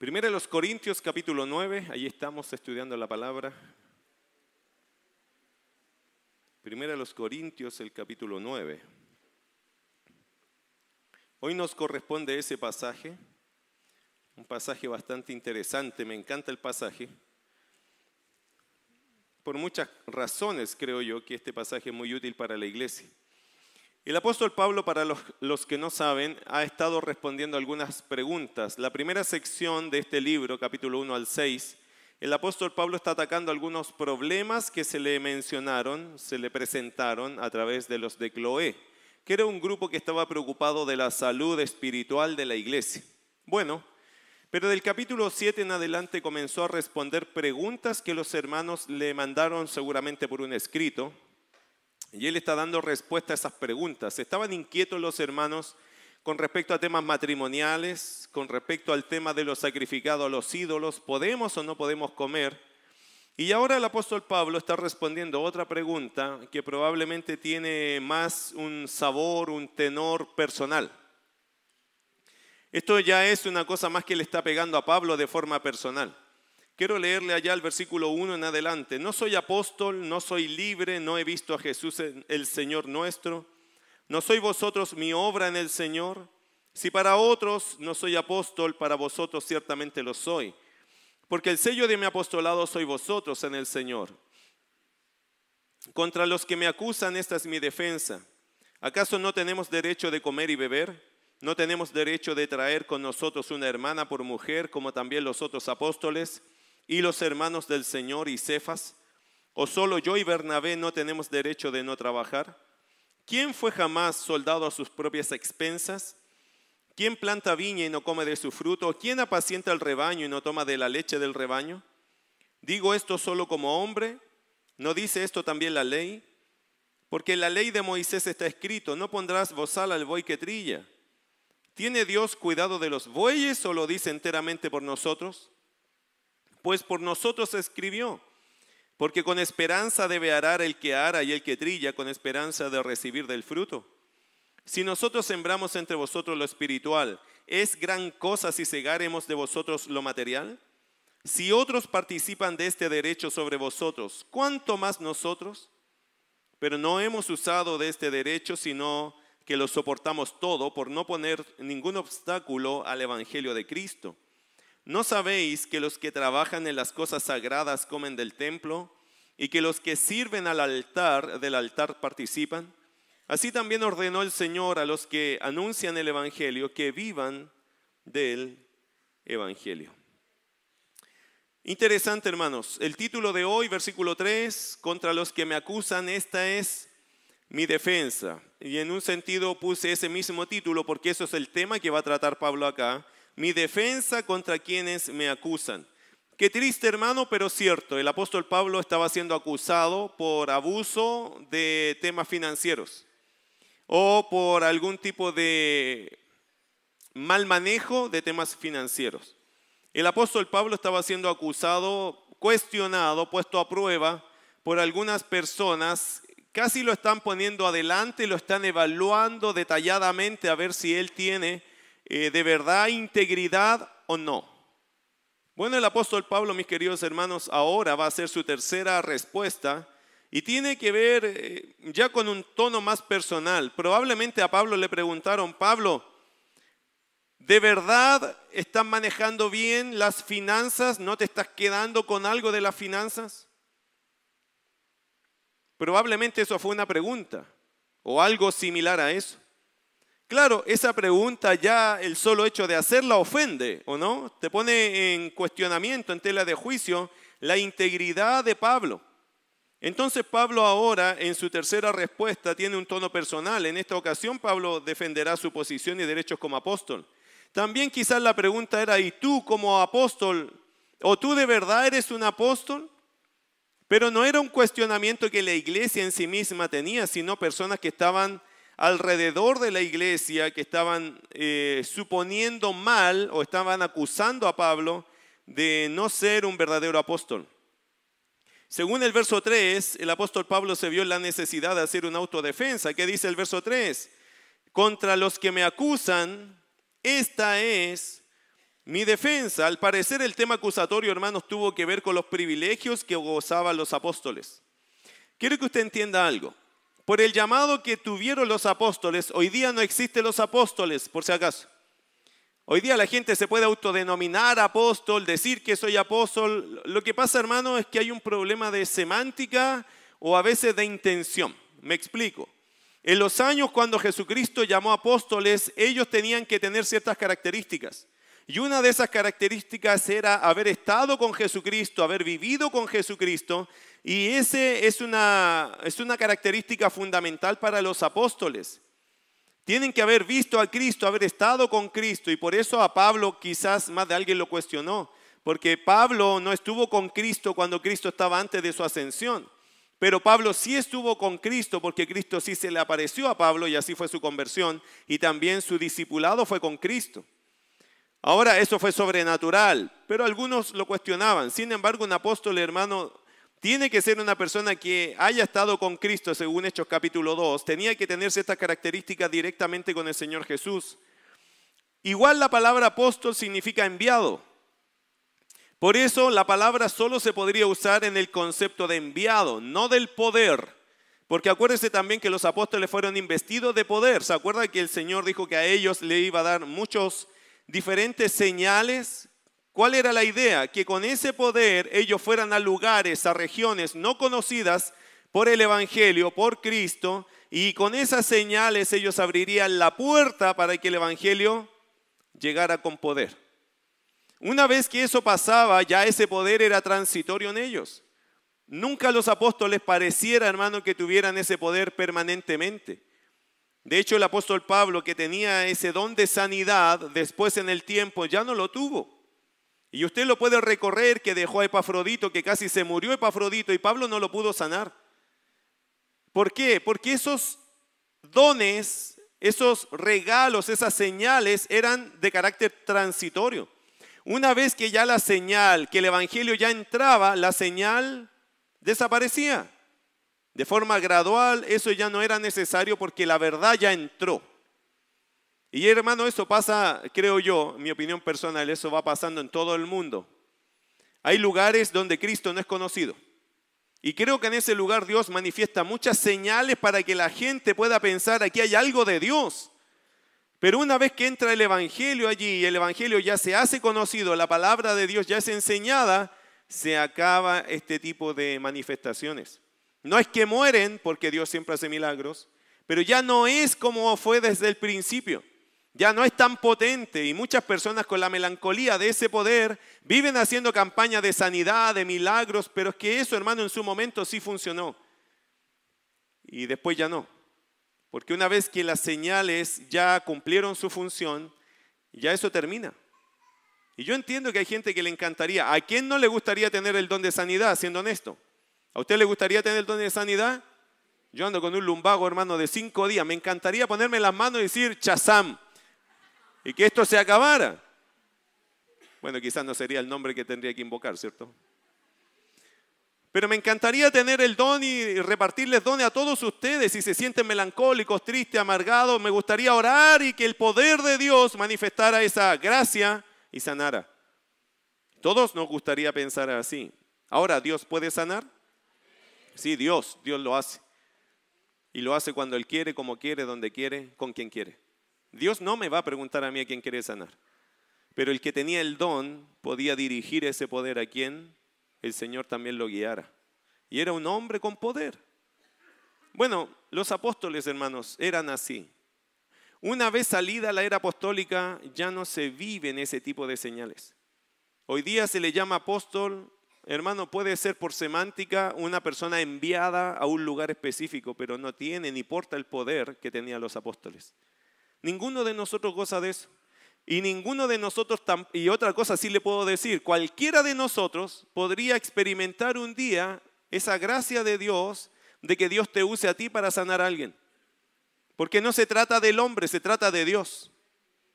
Primera de los Corintios capítulo 9, ahí estamos estudiando la palabra. Primera de los Corintios el capítulo 9. Hoy nos corresponde ese pasaje, un pasaje bastante interesante, me encanta el pasaje. Por muchas razones creo yo que este pasaje es muy útil para la iglesia. El apóstol Pablo, para los, que no saben, ha estado respondiendo algunas preguntas. La primera sección de este libro, capítulo 1 al 6, el apóstol Pablo está atacando algunos problemas que se le mencionaron, se le presentaron a través de los de Cloé, que era un grupo que estaba preocupado de la salud espiritual de la iglesia. Bueno, pero del capítulo 7 en adelante comenzó a responder preguntas que los hermanos le mandaron seguramente por un escrito, y él está dando respuesta a esas preguntas. Estaban inquietos los hermanos con respecto a temas matrimoniales, con respecto al tema de lo sacrificado a los ídolos, ¿podemos o no podemos comer? Y ahora el apóstol Pablo está respondiendo otra pregunta que probablemente tiene más un sabor, un tenor personal. Esto ya es una cosa más que le está pegando a Pablo de forma personal. Quiero leerle allá el versículo 1 en adelante. No soy apóstol, no soy libre, no he visto a Jesús el Señor nuestro. No soy vosotros mi obra en el Señor. Si para otros no soy apóstol, para vosotros ciertamente lo soy. Porque el sello de mi apostolado soy vosotros en el Señor. Contra los que me acusan, esta es mi defensa. ¿Acaso no tenemos derecho de comer y beber? ¿No tenemos derecho de traer con nosotros una hermana por mujer, como también los otros apóstoles? Y los hermanos del Señor y Cefas? ¿O solo yo y Bernabé no tenemos derecho de no trabajar? ¿Quién fue jamás soldado a sus propias expensas? ¿Quién planta viña y no come de su fruto? ¿Quién apacienta el rebaño y no toma de la leche del rebaño? ¿Digo esto solo como hombre? ¿No dice esto también la ley? Porque en la ley de Moisés está escrito, no pondrás bozal al buey que trilla. ¿Tiene Dios cuidado de los bueyes o lo dice enteramente por nosotros? Pues por nosotros escribió, porque con esperanza debe arar el que ara y el que trilla, con esperanza de recibir del fruto. Si nosotros sembramos entre vosotros lo espiritual, ¿es gran cosa si cegaremos de vosotros lo material? Si otros participan de este derecho sobre vosotros, ¿cuánto más nosotros? Pero no hemos usado de este derecho, sino que lo soportamos todo por no poner ningún obstáculo al Evangelio de Cristo. ¿No sabéis que los que trabajan en las cosas sagradas comen del templo y que los que sirven al altar del altar participan? Así también ordenó el Señor a los que anuncian el Evangelio que vivan del Evangelio. Interesante, hermanos. El título de hoy, versículo 3, contra los que me acusan, esta es mi defensa. Y en un sentido puse ese mismo título porque eso es el tema que va a tratar Pablo acá mi defensa contra quienes me acusan. Qué triste hermano, pero cierto, el apóstol Pablo estaba siendo acusado por abuso de temas financieros o por algún tipo de mal manejo de temas financieros. El apóstol Pablo estaba siendo acusado, cuestionado, puesto a prueba por algunas personas, casi lo están poniendo adelante, lo están evaluando detalladamente a ver si él tiene eh, de verdad integridad o no? Bueno, el apóstol Pablo, mis queridos hermanos, ahora va a hacer su tercera respuesta y tiene que ver eh, ya con un tono más personal. Probablemente a Pablo le preguntaron, Pablo, ¿de verdad estás manejando bien las finanzas? ¿No te estás quedando con algo de las finanzas? Probablemente eso fue una pregunta o algo similar a eso. Claro, esa pregunta ya el solo hecho de hacerla ofende, ¿o no? Te pone en cuestionamiento, en tela de juicio, la integridad de Pablo. Entonces Pablo ahora en su tercera respuesta tiene un tono personal. En esta ocasión Pablo defenderá su posición y derechos como apóstol. También quizás la pregunta era, ¿y tú como apóstol, o tú de verdad eres un apóstol? Pero no era un cuestionamiento que la iglesia en sí misma tenía, sino personas que estaban alrededor de la iglesia que estaban eh, suponiendo mal o estaban acusando a Pablo de no ser un verdadero apóstol. Según el verso 3, el apóstol Pablo se vio en la necesidad de hacer una autodefensa. ¿Qué dice el verso 3? Contra los que me acusan, esta es Mi defensa, al parecer el tema acusatorio, hermanos, tuvo que ver con los privilegios que gozaban los apóstoles. Quiero que usted entienda algo. Por el llamado que tuvieron los apóstoles, hoy día no existen los apóstoles, por si acaso. Hoy día la gente se puede autodenominar apóstol, decir que soy apóstol. Lo que pasa, hermano, es que hay un problema de semántica o a veces de intención. Me explico. En los años cuando Jesucristo llamó apóstoles, ellos tenían que tener ciertas características. Y una de esas características era haber estado con Jesucristo, haber vivido con Jesucristo. Y ese es una, es una característica fundamental para los apóstoles. Tienen que haber visto a Cristo, haber estado con Cristo. Y por eso a Pablo quizás más de alguien lo cuestionó. Porque Pablo no estuvo con Cristo cuando Cristo estaba antes de su ascensión. Pero Pablo sí estuvo con Cristo porque Cristo sí se le apareció a Pablo y así fue su conversión. Y también su discipulado fue con Cristo. Ahora, eso fue sobrenatural, pero algunos lo cuestionaban. Sin embargo, un apóstol, hermano, tiene que ser una persona que haya estado con Cristo, según Hechos capítulo 2. Tenía que tener ciertas características directamente con el Señor Jesús. Igual la palabra apóstol significa enviado. Por eso la palabra solo se podría usar en el concepto de enviado, no del poder. Porque acuérdese también que los apóstoles fueron investidos de poder. ¿Se acuerda que el Señor dijo que a ellos le iba a dar muchos diferentes señales ¿Cuál era la idea? Que con ese poder ellos fueran a lugares, a regiones no conocidas por el Evangelio, por Cristo, y con esas señales ellos abrirían la puerta para que el Evangelio llegara con poder. Una vez que eso pasaba, ya ese poder era transitorio en ellos. Nunca los apóstoles pareciera, hermano, que tuvieran ese poder permanentemente. De hecho, el apóstol Pablo, que tenía ese don de sanidad, después en el tiempo ya no lo tuvo. Y usted lo puede recorrer que dejó a Epafrodito, que casi se murió Epafrodito y Pablo no lo pudo sanar. ¿Por qué? Porque esos dones, esos regalos, esas señales eran de carácter transitorio. Una vez que ya la señal, que el Evangelio ya entraba, la señal desaparecía. De forma gradual, eso ya no era necesario porque la verdad ya entró. Y hermano, eso pasa, creo yo, mi opinión personal, eso va pasando en todo el mundo. Hay lugares donde Cristo no es conocido. Y creo que en ese lugar Dios manifiesta muchas señales para que la gente pueda pensar, aquí hay algo de Dios. Pero una vez que entra el Evangelio allí y el Evangelio ya se hace conocido, la palabra de Dios ya es enseñada, se acaba este tipo de manifestaciones. No es que mueren, porque Dios siempre hace milagros, pero ya no es como fue desde el principio ya no es tan potente y muchas personas con la melancolía de ese poder viven haciendo campañas de sanidad, de milagros, pero es que eso, hermano, en su momento sí funcionó. Y después ya no. Porque una vez que las señales ya cumplieron su función, ya eso termina. Y yo entiendo que hay gente que le encantaría. ¿A quién no le gustaría tener el don de sanidad, siendo honesto? ¿A usted le gustaría tener el don de sanidad? Yo ando con un lumbago, hermano, de cinco días. Me encantaría ponerme las manos y decir, chazam, y que esto se acabara. Bueno, quizás no sería el nombre que tendría que invocar, ¿cierto? Pero me encantaría tener el don y repartirles dones a todos ustedes. Si se sienten melancólicos, tristes, amargados, me gustaría orar y que el poder de Dios manifestara esa gracia y sanara. Todos nos gustaría pensar así. Ahora, ¿Dios puede sanar? Sí, Dios, Dios lo hace. Y lo hace cuando Él quiere, como quiere, donde quiere, con quien quiere. Dios no me va a preguntar a mí a quién quiere sanar. Pero el que tenía el don podía dirigir ese poder a quien el Señor también lo guiara. Y era un hombre con poder. Bueno, los apóstoles, hermanos, eran así. Una vez salida la era apostólica, ya no se vive en ese tipo de señales. Hoy día se le llama apóstol, hermano, puede ser por semántica una persona enviada a un lugar específico, pero no tiene ni porta el poder que tenían los apóstoles. Ninguno de nosotros goza de eso. Y ninguno de nosotros, y otra cosa sí le puedo decir, cualquiera de nosotros podría experimentar un día esa gracia de Dios, de que Dios te use a ti para sanar a alguien. Porque no se trata del hombre, se trata de Dios.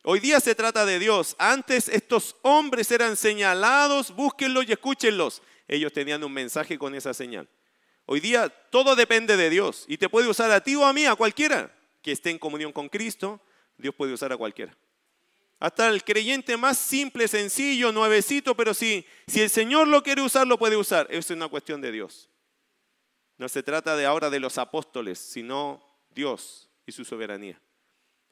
Hoy día se trata de Dios. Antes estos hombres eran señalados, búsquenlos y escúchenlos. Ellos tenían un mensaje con esa señal. Hoy día todo depende de Dios y te puede usar a ti o a mí, a cualquiera que esté en comunión con Cristo, Dios puede usar a cualquiera. Hasta el creyente más simple, sencillo, nuevecito, pero si, si el Señor lo quiere usar, lo puede usar. Eso es una cuestión de Dios. No se trata de ahora de los apóstoles, sino Dios y su soberanía.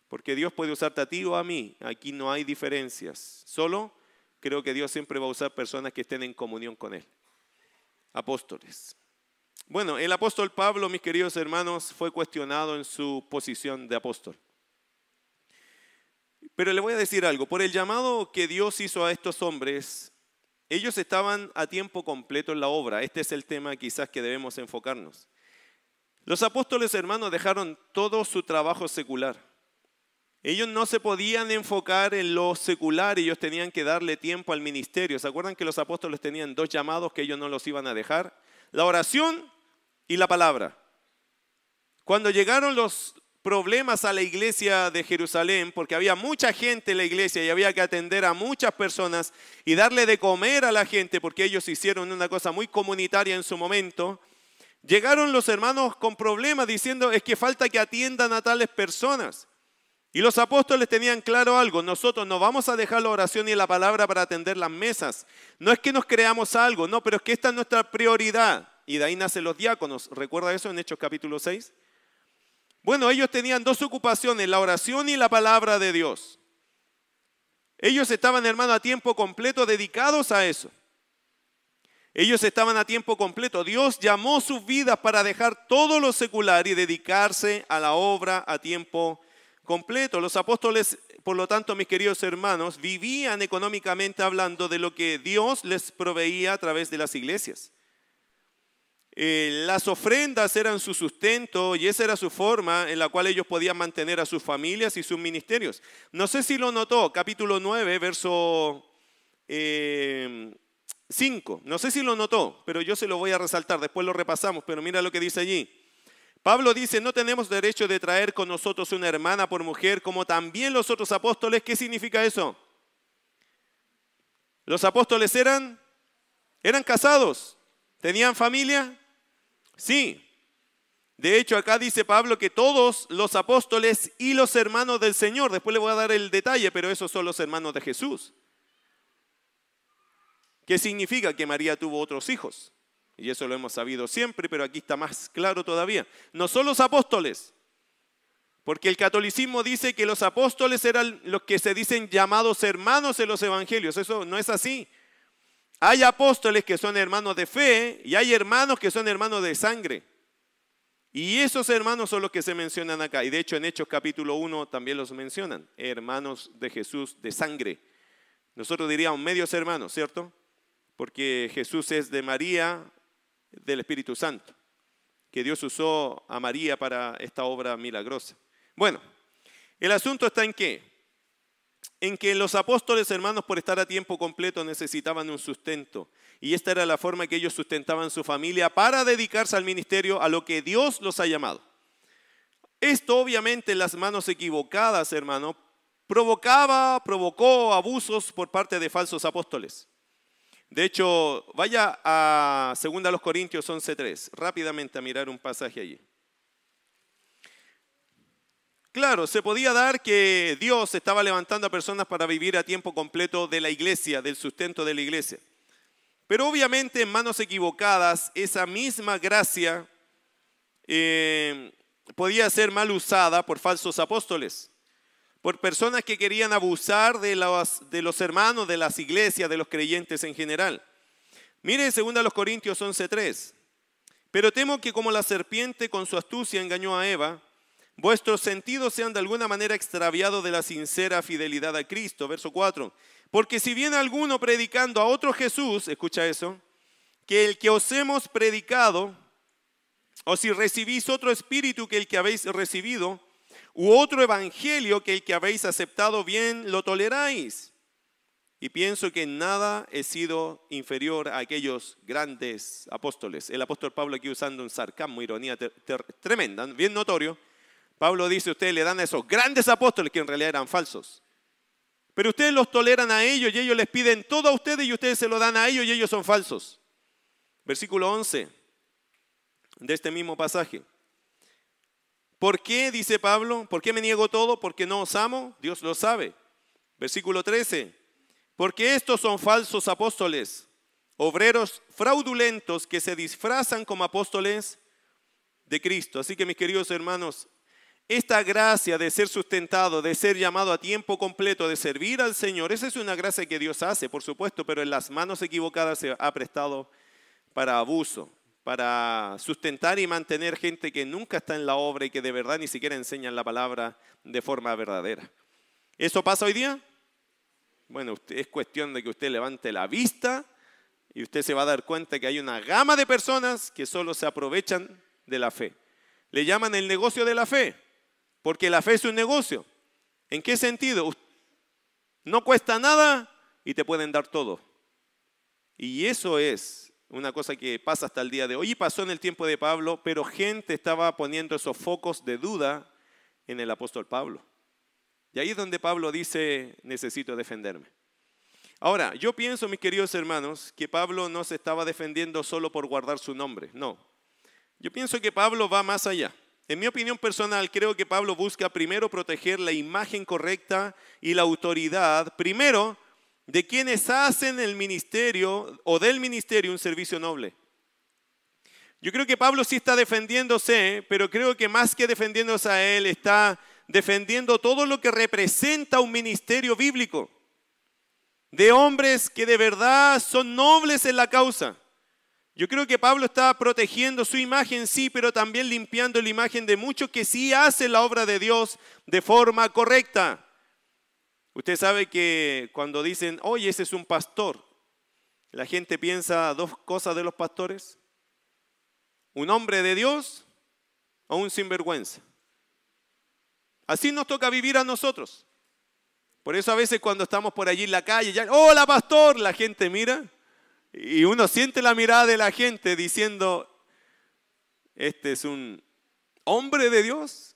Porque Dios puede usarte a ti o a mí. Aquí no hay diferencias. Solo creo que Dios siempre va a usar personas que estén en comunión con Él. Apóstoles. Bueno, el apóstol Pablo, mis queridos hermanos, fue cuestionado en su posición de apóstol. Pero le voy a decir algo, por el llamado que Dios hizo a estos hombres, ellos estaban a tiempo completo en la obra. Este es el tema quizás que debemos enfocarnos. Los apóstoles hermanos dejaron todo su trabajo secular. Ellos no se podían enfocar en lo secular, ellos tenían que darle tiempo al ministerio. ¿Se acuerdan que los apóstoles tenían dos llamados que ellos no los iban a dejar? La oración y la palabra. Cuando llegaron los problemas a la iglesia de Jerusalén, porque había mucha gente en la iglesia y había que atender a muchas personas y darle de comer a la gente, porque ellos hicieron una cosa muy comunitaria en su momento, llegaron los hermanos con problemas diciendo, es que falta que atiendan a tales personas. Y los apóstoles tenían claro algo, nosotros no vamos a dejar la oración y la palabra para atender las mesas. No es que nos creamos algo, no, pero es que esta es nuestra prioridad. Y de ahí nacen los diáconos. ¿Recuerda eso en Hechos capítulo 6? Bueno, ellos tenían dos ocupaciones, la oración y la palabra de Dios. Ellos estaban, hermano, a tiempo completo dedicados a eso. Ellos estaban a tiempo completo. Dios llamó sus vidas para dejar todo lo secular y dedicarse a la obra a tiempo completo. Los apóstoles, por lo tanto, mis queridos hermanos, vivían económicamente hablando de lo que Dios les proveía a través de las iglesias. Eh, las ofrendas eran su sustento y esa era su forma en la cual ellos podían mantener a sus familias y sus ministerios. No sé si lo notó, capítulo 9, verso 5. Eh, no sé si lo notó, pero yo se lo voy a resaltar, después lo repasamos, pero mira lo que dice allí. Pablo dice, no tenemos derecho de traer con nosotros una hermana por mujer, como también los otros apóstoles. ¿Qué significa eso? Los apóstoles eran, eran casados, tenían familia, Sí. De hecho, acá dice Pablo que todos los apóstoles y los hermanos del Señor, después le voy a dar el detalle, pero esos son los hermanos de Jesús. ¿Qué significa que María tuvo otros hijos? Y eso lo hemos sabido siempre, pero aquí está más claro todavía. No son los apóstoles, porque el catolicismo dice que los apóstoles eran los que se dicen llamados hermanos en los evangelios. Eso no es así. Hay apóstoles que son hermanos de fe y hay hermanos que son hermanos de sangre. Y esos hermanos son los que se mencionan acá. Y de hecho en Hechos capítulo 1 también los mencionan. Hermanos de Jesús de sangre. Nosotros diríamos medios hermanos, ¿cierto? Porque Jesús es de María, del Espíritu Santo. Que Dios usó a María para esta obra milagrosa. Bueno, el asunto está en qué? En que los apóstoles hermanos por estar a tiempo completo necesitaban un sustento. Y esta era la forma que ellos sustentaban su familia para dedicarse al ministerio a lo que Dios los ha llamado. Esto obviamente en las manos equivocadas, hermano, provocaba, provocó abusos por parte de falsos apóstoles. De hecho, vaya a 2 Corintios 11.3, rápidamente a mirar un pasaje allí. Claro, se podía dar que Dios estaba levantando a personas para vivir a tiempo completo de la iglesia, del sustento de la iglesia. Pero obviamente en manos equivocadas, esa misma gracia eh, podía ser mal usada por falsos apóstoles, por personas que querían abusar de los, hermanos, de las iglesias, de los creyentes en general. Mire 2 Corintios 11:3. Pero temo que como la serpiente con su astucia engañó a Eva, vuestros sentidos sean de alguna manera extraviados de la sincera fidelidad a Cristo. Verso 4. Porque si viene alguno predicando a otro Jesús, escucha eso, que el que os hemos predicado, o si recibís otro espíritu que el que habéis recibido, u otro evangelio que el que habéis aceptado bien, lo toleráis. Y pienso que en nada he sido inferior a aquellos grandes apóstoles. El apóstol Pablo aquí usando un sarcasmo, ironía tremenda, bien notorio Pablo dice, ustedes le dan a esos grandes apóstoles que en realidad eran falsos. Pero ustedes los toleran a ellos y ellos les piden todo a ustedes y ustedes se lo dan a ellos y ellos son falsos. Versículo 11 de este mismo pasaje. ¿Por qué, dice Pablo, por qué me niego todo? Porque no os amo. Dios lo sabe. Versículo 13. Porque estos son falsos apóstoles, obreros fraudulentos que se disfrazan como apóstoles de Cristo. Así que mis queridos hermanos, esta gracia de ser sustentado, de ser llamado a tiempo completo, de servir al Señor, esa es una gracia que Dios hace, por supuesto, pero en las manos equivocadas se ha prestado para abuso, para sustentar y mantener gente que nunca está en la obra y que de verdad ni siquiera enseñan la palabra de forma verdadera. ¿Eso pasa hoy día? Bueno, es cuestión de que usted levante la vista y usted se va a dar cuenta que hay una gama de personas que solo se aprovechan de la fe. Le llaman el negocio de la fe, porque la fe es un negocio. ¿En qué sentido? No cuesta nada y te pueden dar todo. Y eso es una cosa que pasa hasta el día de hoy y pasó en el tiempo de Pablo, pero gente estaba poniendo esos focos de duda en el apóstol Pablo. Y ahí es donde Pablo dice, necesito defenderme. Ahora, yo pienso, mis queridos hermanos, que Pablo no se estaba defendiendo solo por guardar su nombre, no. Yo pienso que Pablo va más allá. En mi opinión personal, creo que Pablo busca primero proteger la imagen correcta y la autoridad, primero, de quienes hacen el ministerio o del ministerio un servicio noble. Yo creo que Pablo sí está defendiéndose, pero creo que más que defendiéndose a él, está defendiendo todo lo que representa un ministerio bíblico, de hombres que de verdad son nobles en la causa. Yo creo que Pablo está protegiendo su imagen, sí, pero también limpiando la imagen de muchos que sí hacen la obra de Dios de forma correcta. Usted sabe que cuando dicen, oye, ese es un pastor, la gente piensa dos cosas de los pastores. Un hombre de Dios o un sinvergüenza. Así nos toca vivir a nosotros. Por eso a veces cuando estamos por allí en la calle, ya, hola pastor, la gente mira y uno siente la mirada de la gente diciendo, este es un hombre de Dios.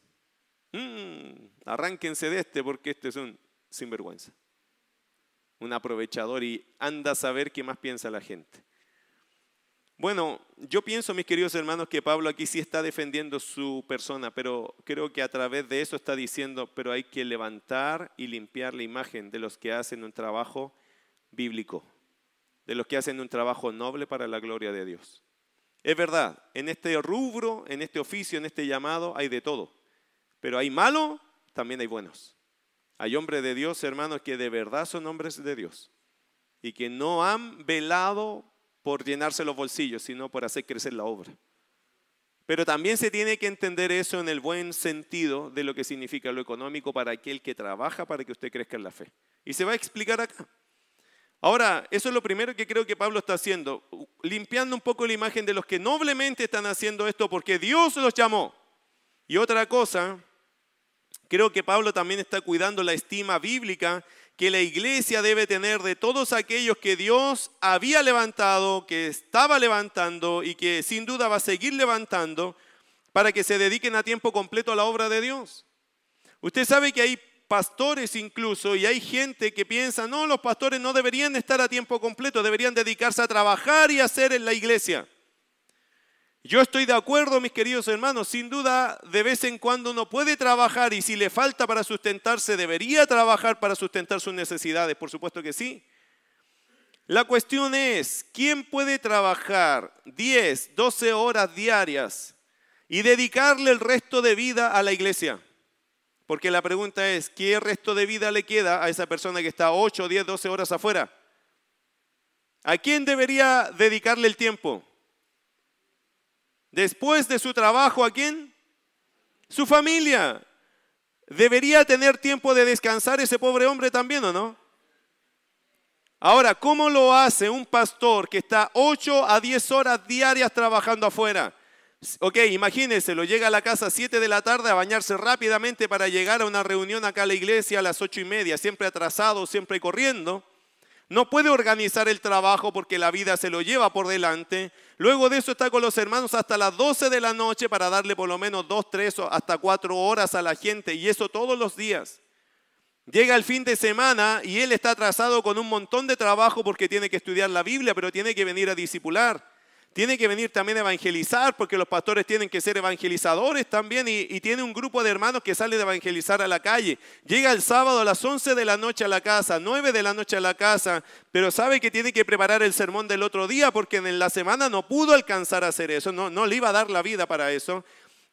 Mm, arránquense de este porque este es un sinvergüenza. Un aprovechador y anda a saber qué más piensa la gente. Bueno, yo pienso, mis queridos hermanos, que Pablo aquí sí está defendiendo su persona, pero creo que a través de eso está diciendo, pero hay que levantar y limpiar la imagen de los que hacen un trabajo bíblico, de los que hacen un trabajo noble para la gloria de Dios. Es verdad, en este rubro, en este oficio, en este llamado, hay de todo, pero hay malo, también hay buenos. Hay hombres de Dios, hermanos, que de verdad son hombres de Dios y que no han velado por llenarse los bolsillos, sino por hacer crecer la obra. Pero también se tiene que entender eso en el buen sentido de lo que significa lo económico para aquel que trabaja para que usted crezca en la fe. Y se va a explicar acá. Ahora, eso es lo primero que creo que Pablo está haciendo, limpiando un poco la imagen de los que noblemente están haciendo esto porque Dios los llamó. Y otra cosa Creo que Pablo también está cuidando la estima bíblica que la iglesia debe tener de todos aquellos que Dios había levantado, que estaba levantando y que sin duda va a seguir levantando para que se dediquen a tiempo completo a la obra de Dios. Usted sabe que hay pastores incluso y hay gente que piensa, no, los pastores no deberían estar a tiempo completo, deberían dedicarse a trabajar y hacer en la iglesia. Yo estoy de acuerdo, mis queridos hermanos, sin duda de vez en cuando uno puede trabajar y si le falta para sustentarse, debería trabajar para sustentar sus necesidades, por supuesto que sí. La cuestión es, ¿quién puede trabajar 10, 12 horas diarias y dedicarle el resto de vida a la iglesia? Porque la pregunta es, ¿qué resto de vida le queda a esa persona que está 8, 10, 12 horas afuera? ¿A quién debería dedicarle el tiempo? Después de su trabajo, ¿a quién? Su familia. ¿Debería tener tiempo de descansar ese pobre hombre también o no? Ahora, ¿cómo lo hace un pastor que está 8 a 10 horas diarias trabajando afuera? Ok, imagínense, lo llega a la casa a 7 de la tarde a bañarse rápidamente para llegar a una reunión acá a la iglesia a las 8 y media, siempre atrasado, siempre corriendo. No puede organizar el trabajo porque la vida se lo lleva por delante. Luego de eso está con los hermanos hasta las 12 de la noche para darle por lo menos 2, 3 o hasta 4 horas a la gente y eso todos los días. Llega el fin de semana y él está atrasado con un montón de trabajo porque tiene que estudiar la Biblia, pero tiene que venir a discipular. Tiene que venir también a evangelizar, porque los pastores tienen que ser evangelizadores también, y, tiene un grupo de hermanos que sale de evangelizar a la calle. Llega el sábado a las 11 de la noche a la casa, 9 de la noche a la casa, pero sabe que tiene que preparar el sermón del otro día, porque en la semana no pudo alcanzar a hacer eso, no, no le iba a dar la vida para eso.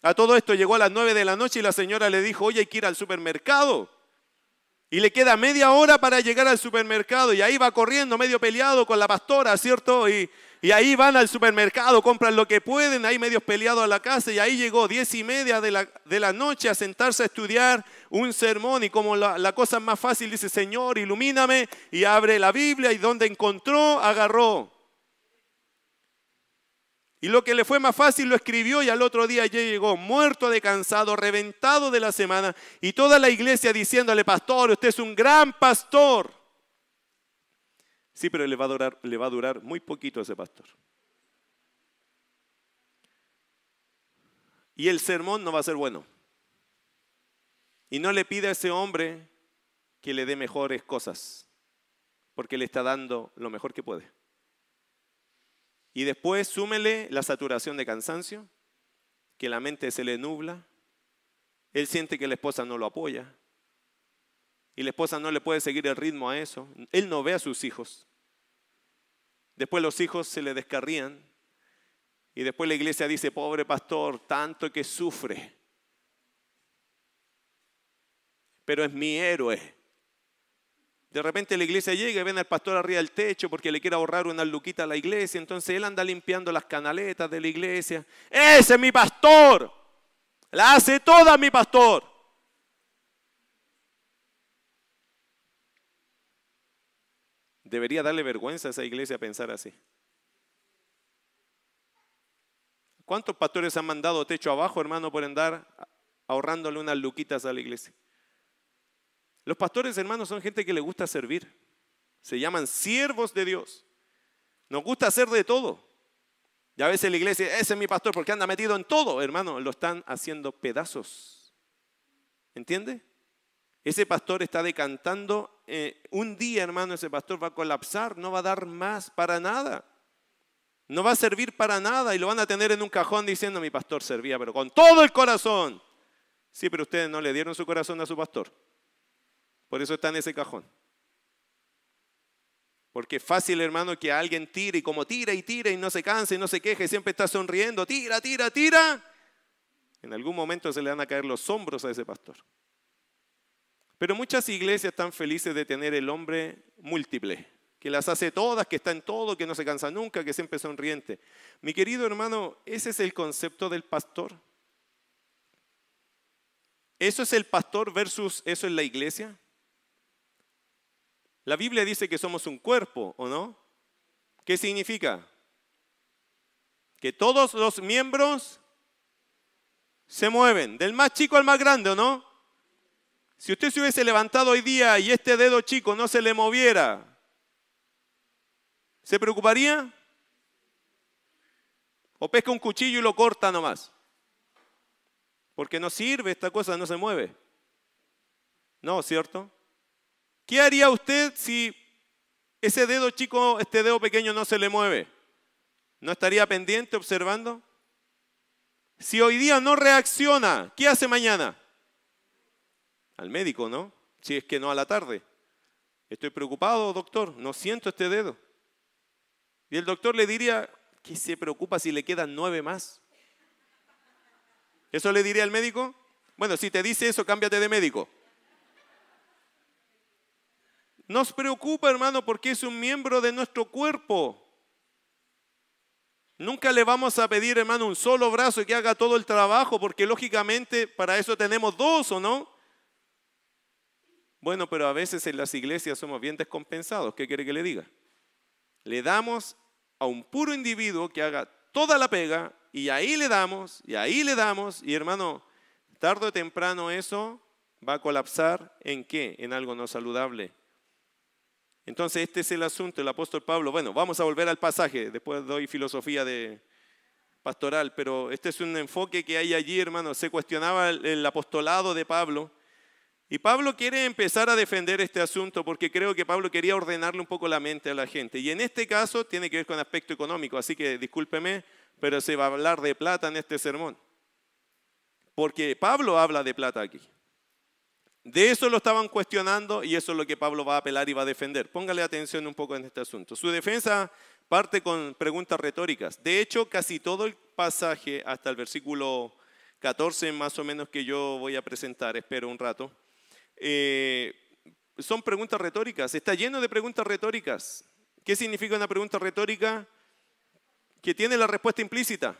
A todo esto llegó a las 9 de la noche y la señora le dijo, oye, hay que ir al supermercado. Y le queda media hora para llegar al supermercado y ahí va corriendo medio peleado con la pastora, ¿cierto? Y, y ahí van al supermercado, compran lo que pueden, ahí medios peleados a la casa y ahí llegó diez y media de la, de la noche a sentarse a estudiar un sermón y como la, la cosa más fácil dice, Señor, ilumíname y abre la Biblia y donde encontró, agarró. Y lo que le fue más fácil lo escribió y al otro día ya llegó muerto de cansado, reventado de la semana y toda la iglesia diciéndole, pastor, usted es un gran pastor. Sí, pero le va a durar, muy poquito a ese pastor. Y el sermón no va a ser bueno. Y no le pide a ese hombre que le dé mejores cosas, porque le está dando lo mejor que puede. Y después súmele la saturación de cansancio, que la mente se le nubla, él siente que la esposa no lo apoya, y la esposa no le puede seguir el ritmo a eso. Él no ve a sus hijos. Después los hijos se le descarrían. Y después la iglesia dice, pobre pastor, tanto que sufre. Pero es mi héroe. De repente la iglesia llega y ven al pastor arriba del techo porque le quiere ahorrar una luquita a la iglesia. Entonces él anda limpiando las canaletas de la iglesia. Ese es mi pastor. La hace toda mi pastor. Debería darle vergüenza a esa iglesia pensar así. ¿Cuántos pastores han mandado techo abajo, hermano, por andar ahorrándole unas luquitas a la iglesia? Los pastores, hermanos, son gente que le gusta servir. Se llaman siervos de Dios. Nos gusta hacer de todo. Y a veces la iglesia, ese es mi pastor porque anda metido en todo, hermano, lo están haciendo pedazos. ¿Entiende? Ese pastor está decantando. Eh, un día, hermano, ese pastor va a colapsar, no va a dar más para nada. No va a servir para nada y lo van a tener en un cajón diciendo, mi pastor servía, pero con todo el corazón. Sí, pero ustedes no le dieron su corazón a su pastor. Por eso está en ese cajón. Porque es fácil, hermano, que alguien tire y como tira y tira y no se canse y no se queje, siempre está sonriendo, tira, tira, tira. En algún momento se le van a caer los hombros a ese pastor. Pero muchas iglesias están felices de tener el hombre múltiple, que las hace todas, que está en todo, que no se cansa nunca, que siempre sonriente. Mi querido hermano, ese es el concepto del pastor. ¿Eso es el pastor versus eso es la iglesia? La Biblia dice que somos un cuerpo, ¿o no? ¿Qué significa? Que todos los miembros se mueven, del más chico al más grande, ¿o no? Si usted se hubiese levantado hoy día y este dedo chico no se le moviera, ¿se preocuparía? ¿O pesca un cuchillo y lo corta nomás? Porque no sirve, esta cosa no se mueve. No, ¿cierto? ¿Qué haría usted si ese dedo chico, este dedo pequeño no se le mueve? ¿No estaría pendiente observando? Si hoy día no reacciona, ¿qué hace mañana? Al médico, ¿no? Si es que no a la tarde. Estoy preocupado, doctor, no siento este dedo. Y el doctor le diría, ¿qué se preocupa si le quedan nueve más? ¿Eso le diría al médico? Bueno, si te dice eso, cámbiate de médico. Nos preocupa, hermano, porque es un miembro de nuestro cuerpo. Nunca le vamos a pedir, hermano, un solo brazo que haga todo el trabajo, porque lógicamente para eso tenemos dos, ¿o no? Bueno, pero a veces en las iglesias somos bien descompensados. ¿Qué quiere que le diga? Le damos a un puro individuo que haga toda la pega y ahí le damos, y ahí le damos, y hermano, tarde o temprano eso va a colapsar en qué? En algo no saludable. Entonces, este es el asunto, el apóstol Pablo. Bueno, vamos a volver al pasaje, después doy filosofía de pastoral, pero este es un enfoque que hay allí, hermano. Se cuestionaba el, apostolado de Pablo Y Pablo quiere empezar a defender este asunto porque creo que Pablo quería ordenarle un poco la mente a la gente. Y en este caso tiene que ver con aspecto económico, así que discúlpeme, pero se va a hablar de plata en este sermón. Porque Pablo habla de plata aquí. De eso lo estaban cuestionando y eso es lo que Pablo va a apelar y va a defender. Póngale atención un poco en este asunto. Su defensa parte con preguntas retóricas. De hecho, casi todo el pasaje, hasta el versículo 14 más o menos que yo voy a presentar, espero un rato, eh, son preguntas retóricas. Está lleno de preguntas retóricas. ¿Qué significa una pregunta retórica? Que tiene la respuesta implícita.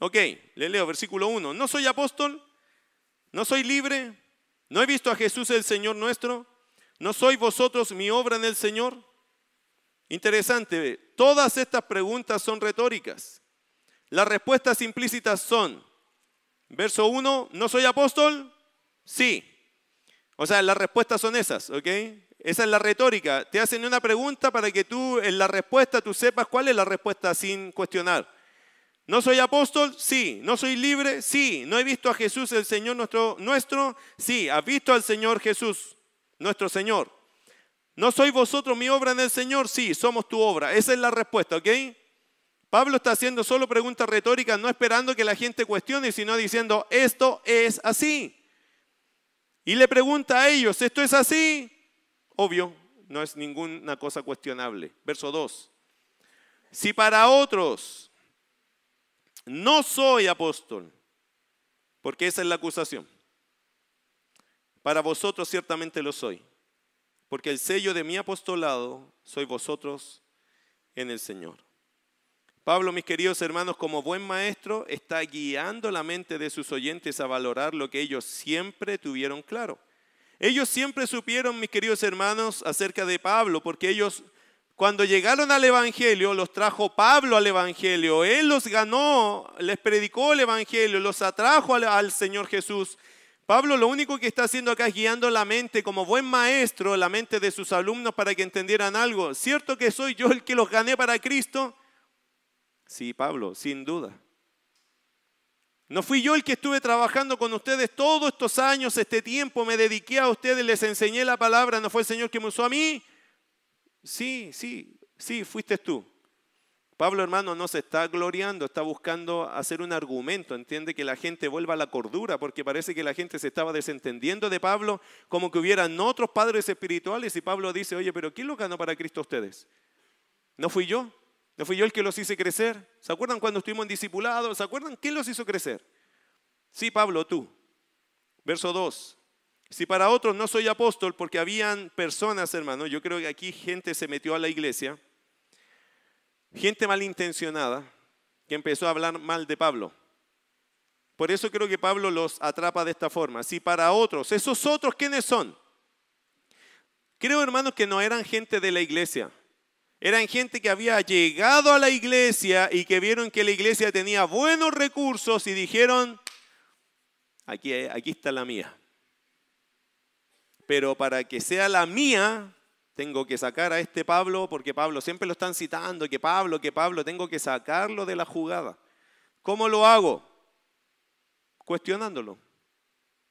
Ok, le leo versículo 1. No soy apóstol, no soy libre, no he visto a Jesús el Señor nuestro, no soy vosotros mi obra en el Señor. Interesante, todas estas preguntas son retóricas. Las respuestas implícitas son, verso 1, ¿no soy apóstol? Sí. O sea, las respuestas son esas, ¿ok? Esa es la retórica. Te hacen una pregunta para que tú en la respuesta tú sepas cuál es la respuesta sin cuestionar. ¿No soy apóstol? Sí. ¿No soy libre? Sí. ¿No he visto a Jesús el Señor nuestro? nuestro? Sí. ¿Has visto al Señor Jesús, nuestro Señor? ¿No soy vosotros mi obra en el Señor? Sí, somos tu obra. Esa es la respuesta, ¿ok? Pablo está haciendo solo preguntas retóricas, no esperando que la gente cuestione, sino diciendo, esto es así. Y le pregunta a ellos, ¿esto es así? Obvio, no es ninguna cosa cuestionable. Verso 2. Si para otros no soy apóstol, porque esa es la acusación, para vosotros ciertamente lo soy, porque el sello de mi apostolado soy vosotros en el Señor. Pablo, mis queridos hermanos, como buen maestro, está guiando la mente de sus oyentes a valorar lo que ellos siempre tuvieron claro. Ellos siempre supieron, mis queridos hermanos, acerca de Pablo, porque ellos cuando llegaron al Evangelio, los trajo Pablo al Evangelio. Él los ganó, les predicó el Evangelio, los atrajo al, Señor Jesús. Pablo lo único que está haciendo acá es guiando la mente como buen maestro, la mente de sus alumnos para que entendieran algo. ¿Cierto que soy yo el que los gané para Cristo? Sí, Pablo, sin duda. No fui yo el que estuve trabajando con ustedes todos estos años, este tiempo, me dediqué a ustedes, les enseñé la palabra, ¿no fue el Señor que me usó a mí? Sí, sí, sí, fuiste tú. Pablo hermano no se está gloriando, está buscando hacer un argumento, entiende que la gente vuelva a la cordura, porque parece que la gente se estaba desentendiendo de Pablo como que hubieran otros padres espirituales y Pablo dice, oye, pero ¿quién lo ganó para Cristo a ustedes? ¿No fui yo? ¿No fui yo el que los hice crecer? ¿Se acuerdan cuando estuvimos en discipulado? ¿Se acuerdan quién los hizo crecer? Sí, Pablo, tú. Verso 2. Si para otros no soy apóstol, porque habían personas, hermano, yo creo que aquí gente se metió a la iglesia, gente malintencionada, que empezó a hablar mal de Pablo. Por eso creo que Pablo los atrapa de esta forma. Si para otros, esos otros, ¿quiénes son? Creo, hermanos, que no eran gente de la iglesia. Eran gente que había llegado a la iglesia y que vieron que la iglesia tenía buenos recursos y dijeron, aquí, aquí está la mía. Pero para que sea la mía, tengo que sacar a este Pablo, porque Pablo siempre lo están citando, que Pablo, que Pablo, tengo que sacarlo de la jugada. ¿Cómo lo hago? Cuestionándolo.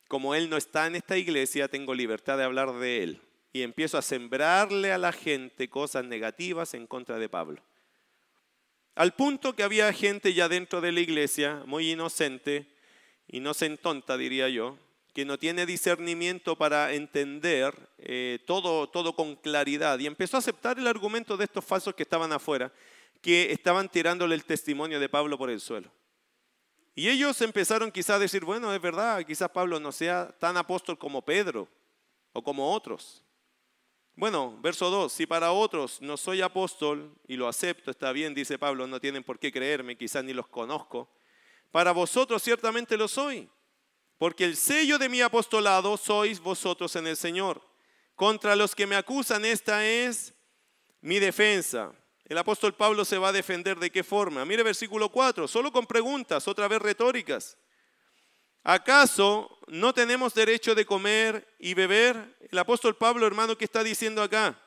Como él no está en esta iglesia, tengo libertad de hablar de él y empiezo a sembrarle a la gente cosas negativas en contra de Pablo. Al punto que había gente ya dentro de la iglesia, muy inocente, inocentonta diría yo, que no tiene discernimiento para entender eh, todo, todo con claridad y empezó a aceptar el argumento de estos falsos que estaban afuera, que estaban tirándole el testimonio de Pablo por el suelo. Y ellos empezaron quizás a decir, bueno, es verdad, quizás Pablo no sea tan apóstol como Pedro o como otros. Bueno, verso 2, si para otros no soy apóstol y lo acepto, está bien, dice Pablo, no tienen por qué creerme, quizás ni los conozco. Para vosotros ciertamente lo soy, porque el sello de mi apostolado sois vosotros en el Señor. Contra los que me acusan, esta es mi defensa. El apóstol Pablo se va a defender de qué forma. Mire versículo 4, solo con preguntas, otra vez retóricas. ¿Acaso no tenemos derecho de comer y beber? El apóstol Pablo, hermano, ¿qué está diciendo acá?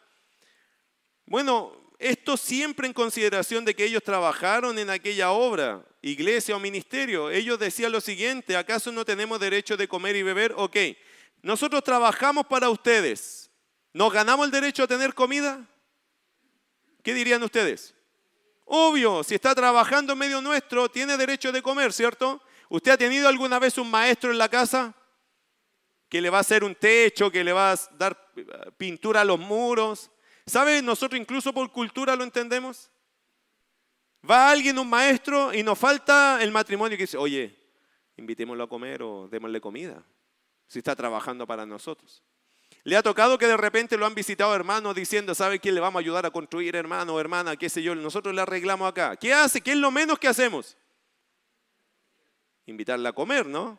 Bueno, esto siempre en consideración de que ellos trabajaron en aquella obra, iglesia o ministerio. Ellos decían lo siguiente, ¿acaso no tenemos derecho de comer y beber? Ok, nosotros trabajamos para ustedes. ¿Nos ganamos el derecho a tener comida? ¿Qué dirían ustedes? Obvio, si está trabajando en medio nuestro, tiene derecho de comer, ¿cierto? ¿Usted ha tenido alguna vez un maestro en la casa que le va a hacer un techo, que le va a dar pintura a los muros? ¿Sabe? Nosotros incluso por cultura lo entendemos. Va alguien, un maestro, y nos falta el matrimonio que dice, oye, invitémoslo a comer o démosle comida, si está trabajando para nosotros. Le ha tocado que de repente lo han visitado hermanos diciendo, ¿sabe quién le vamos a ayudar a construir, hermano o hermana? ¿Qué sé yo? Nosotros le arreglamos acá. ¿Qué hace? ¿Qué es lo menos que hacemos? Invitarla a comer, ¿no?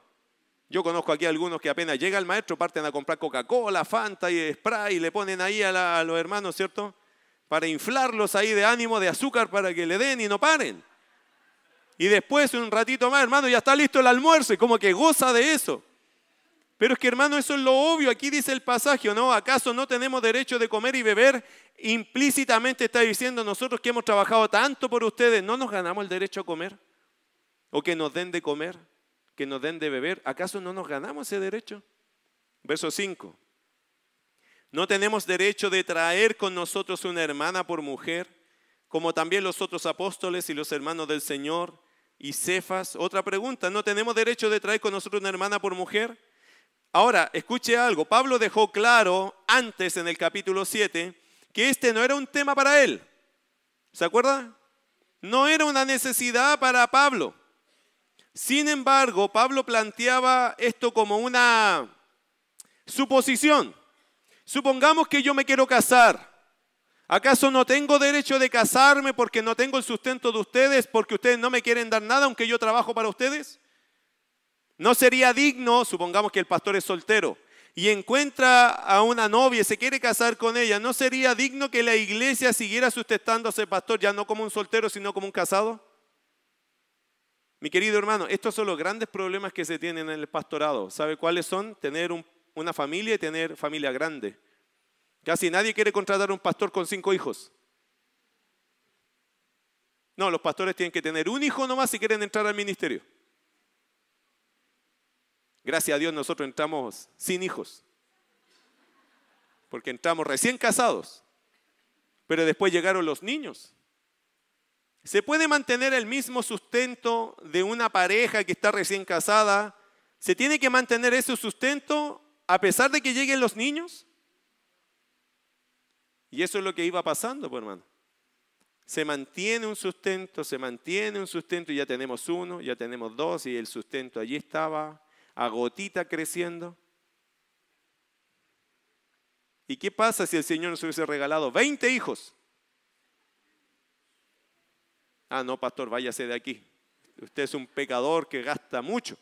Yo conozco aquí algunos que apenas llega el maestro parten a comprar Coca-Cola, Fanta y spray y le ponen ahí a, a los hermanos, ¿cierto? Para inflarlos ahí de ánimo, de azúcar, para que le den y no paren. Y después, un ratito más, hermano, ya está listo el almuerzo y como que goza de eso. Pero es que hermano, eso es lo obvio. Aquí dice el pasaje, ¿no? ¿Acaso no tenemos derecho de comer y beber? Implícitamente está diciendo nosotros que hemos trabajado tanto por ustedes, ¿no nos ganamos el derecho a comer? ¿O que nos den de comer? ¿Que nos den de beber? ¿Acaso no nos ganamos ese derecho? Verso 5. No tenemos derecho de traer con nosotros una hermana por mujer, como también los otros apóstoles y los hermanos del Señor y Cefas. Otra pregunta, ¿no tenemos derecho de traer con nosotros una hermana por mujer? Ahora, escuche algo. Pablo dejó claro antes en el capítulo 7 que este no era un tema para él. ¿Se acuerda? No era una necesidad para Pablo. Sin embargo, Pablo planteaba esto como una suposición. Supongamos que yo me quiero casar. ¿Acaso no tengo derecho de casarme porque no tengo el sustento de ustedes, porque ustedes no me quieren dar nada aunque yo trabajo para ustedes? No sería digno, supongamos que el pastor es soltero y encuentra a una novia y se quiere casar con ella, ¿no sería digno que la iglesia siguiera sustentando a ese pastor ya no como un soltero, sino como un casado? Mi querido hermano, estos son los grandes problemas que se tienen en el pastorado. ¿Sabe cuáles son? Tener una familia y tener familia grande. Casi nadie quiere contratar a un pastor con cinco hijos. No, los pastores tienen que tener un hijo nomás si quieren entrar al ministerio. Gracias a Dios nosotros entramos sin hijos, porque entramos recién casados, pero después llegaron los niños. ¿Se puede mantener el mismo sustento de una pareja que está recién casada? ¿Se tiene que mantener ese sustento a pesar de que lleguen los niños? Y eso es lo que iba pasando, pues, hermano. Se mantiene un sustento, se mantiene un sustento y ya tenemos uno, ya tenemos dos y el sustento allí estaba a gotita creciendo. ¿Y qué pasa si el Señor nos hubiese regalado 20 hijos? Ah, no, pastor, váyase de aquí. Usted es un pecador que gasta mucho.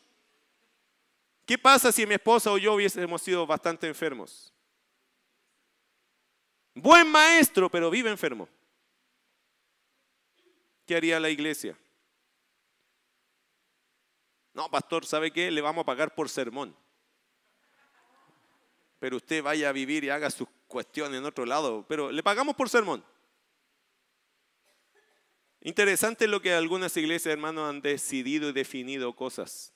¿Qué pasa si mi esposa o yo hubiésemos sido bastante enfermos? Buen maestro, pero vive enfermo. ¿Qué haría la iglesia? No, pastor, ¿sabe qué? Le vamos a pagar por sermón. Pero usted vaya a vivir y haga sus cuestiones en otro lado. Pero le pagamos por sermón. Interesante lo que algunas iglesias, hermanos, han decidido y definido cosas.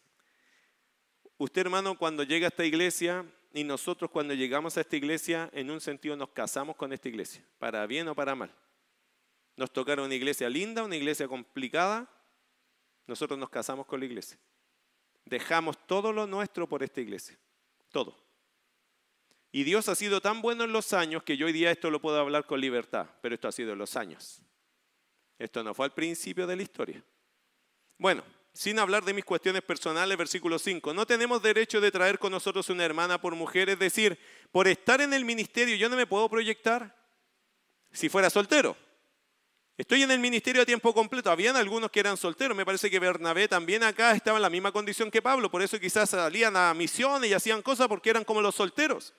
Usted, hermano, cuando llega a esta iglesia y nosotros cuando llegamos a esta iglesia, en un sentido nos casamos con esta iglesia, para bien o para mal. Nos tocaron una iglesia linda, una iglesia complicada, nosotros nos casamos con la iglesia. Dejamos todo lo nuestro por esta iglesia. Todo. Y Dios ha sido tan bueno en los años que yo hoy día esto lo puedo hablar con libertad, pero esto ha sido en los años. Esto no fue al principio de la historia. Bueno, sin hablar de mis cuestiones personales, versículo 5, no tenemos derecho de traer con nosotros una hermana por mujer, es decir, por estar en el ministerio yo no me puedo proyectar si fuera soltero. Estoy en el ministerio a tiempo completo. Habían algunos que eran solteros. Me parece que Bernabé también acá estaba en la misma condición que Pablo. Por eso quizás salían a misiones y hacían cosas porque eran como los solteros.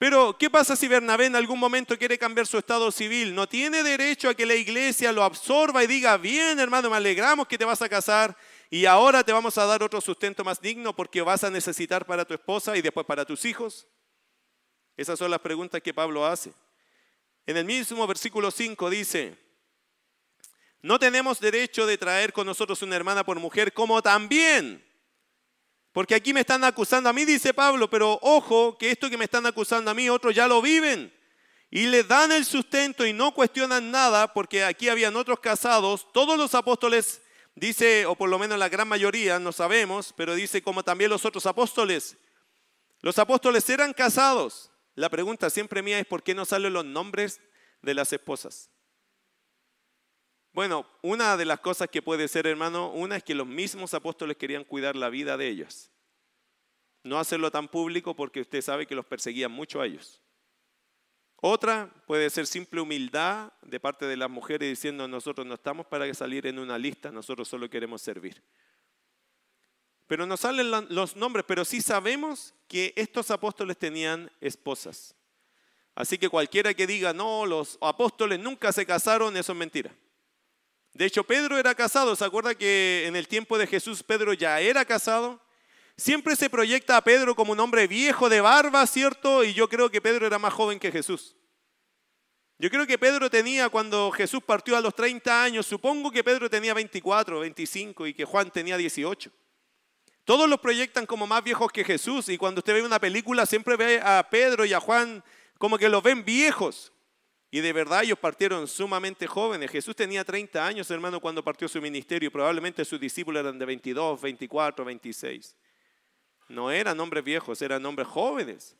Pero, ¿qué pasa si Bernabé en algún momento quiere cambiar su estado civil? No tiene derecho a que la iglesia lo absorba y diga, bien hermano, me alegramos que te vas a casar y ahora te vamos a dar otro sustento más digno porque vas a necesitar para tu esposa y después para tus hijos. Esas son las preguntas que Pablo hace. En el mismo versículo 5 dice, no tenemos derecho de traer con nosotros una hermana por mujer, como también Porque aquí me están acusando a mí, dice Pablo, pero ojo que esto que me están acusando a mí, otros ya lo viven. Y le dan el sustento y no cuestionan nada, porque aquí habían otros casados. Todos los apóstoles, dice, o por lo menos la gran mayoría, no sabemos, pero dice como también los otros apóstoles. Los apóstoles eran casados. La pregunta siempre mía es por qué no salen los nombres de las esposas. Bueno, una de las cosas que puede ser, hermano, una es que los mismos apóstoles querían cuidar la vida de ellos. No hacerlo tan público porque usted sabe que los perseguían mucho a ellos. Otra puede ser simple humildad de parte de las mujeres diciendo nosotros no estamos para salir en una lista, nosotros solo queremos servir. Pero no salen los nombres, pero sí sabemos que estos apóstoles tenían esposas. Así que cualquiera que diga, no, los apóstoles nunca se casaron, eso es mentira. De hecho, Pedro era casado. ¿Se acuerda que en el tiempo de Jesús Pedro ya era casado? Siempre se proyecta a Pedro como un hombre viejo de barba, ¿cierto? Y yo creo que Pedro era más joven que Jesús. Yo creo que Pedro tenía, cuando Jesús partió a los 30 años, supongo que Pedro tenía 24, 25 y que Juan tenía 18. Todos los proyectan como más viejos que Jesús y cuando usted ve una película siempre ve a Pedro y a Juan como que los ven viejos. Y de verdad ellos partieron sumamente jóvenes. Jesús tenía 30 años, hermano, cuando partió su ministerio. Probablemente sus discípulos eran de 22, 24, 26. No eran hombres viejos, eran hombres jóvenes.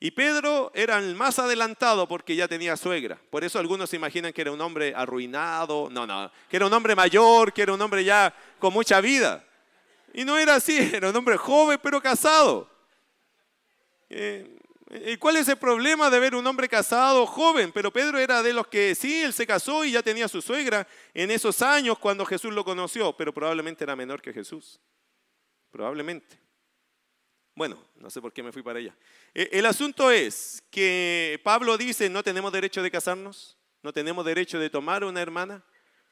Y Pedro era el más adelantado porque ya tenía suegra. Por eso algunos se imaginan que era un hombre arruinado. No, no, que era un hombre mayor, que era un hombre ya con mucha vida. Y no era así, era un hombre joven pero casado. Eh, ¿Y cuál es el problema de ver un hombre casado joven? Pero Pedro era de los que sí, él se casó y ya tenía su suegra en esos años cuando Jesús lo conoció, pero probablemente era menor que Jesús. Probablemente. Bueno, no sé por qué me fui para allá. E, el asunto es que Pablo dice, no tenemos derecho de casarnos, no tenemos derecho de tomar una hermana,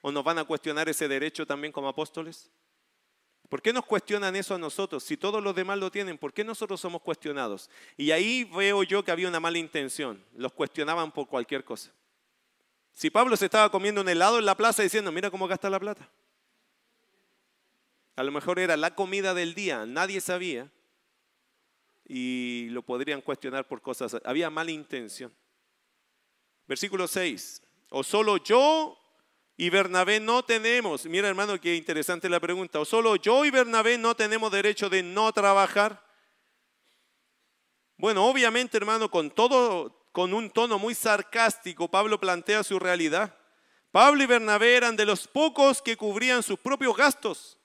o nos van a cuestionar ese derecho también como apóstoles. ¿Por qué nos cuestionan eso a nosotros? Si todos los demás lo tienen, ¿por qué nosotros somos cuestionados? Y ahí veo yo que había una mala intención. Los cuestionaban por cualquier cosa. Si Pablo se estaba comiendo un helado en la plaza diciendo, mira cómo gasta la plata. A lo mejor era la comida del día, nadie sabía. Y lo podrían cuestionar por cosas. Había mala intención. Versículo 6. O solo yo y Bernabé no tenemos, mira hermano, qué interesante la pregunta, o solo yo y Bernabé no tenemos derecho de no trabajar. Bueno, obviamente hermano, con todo, con un tono muy sarcástico, Pablo plantea su realidad. Pablo y Bernabé eran de los pocos que cubrían sus propios gastos.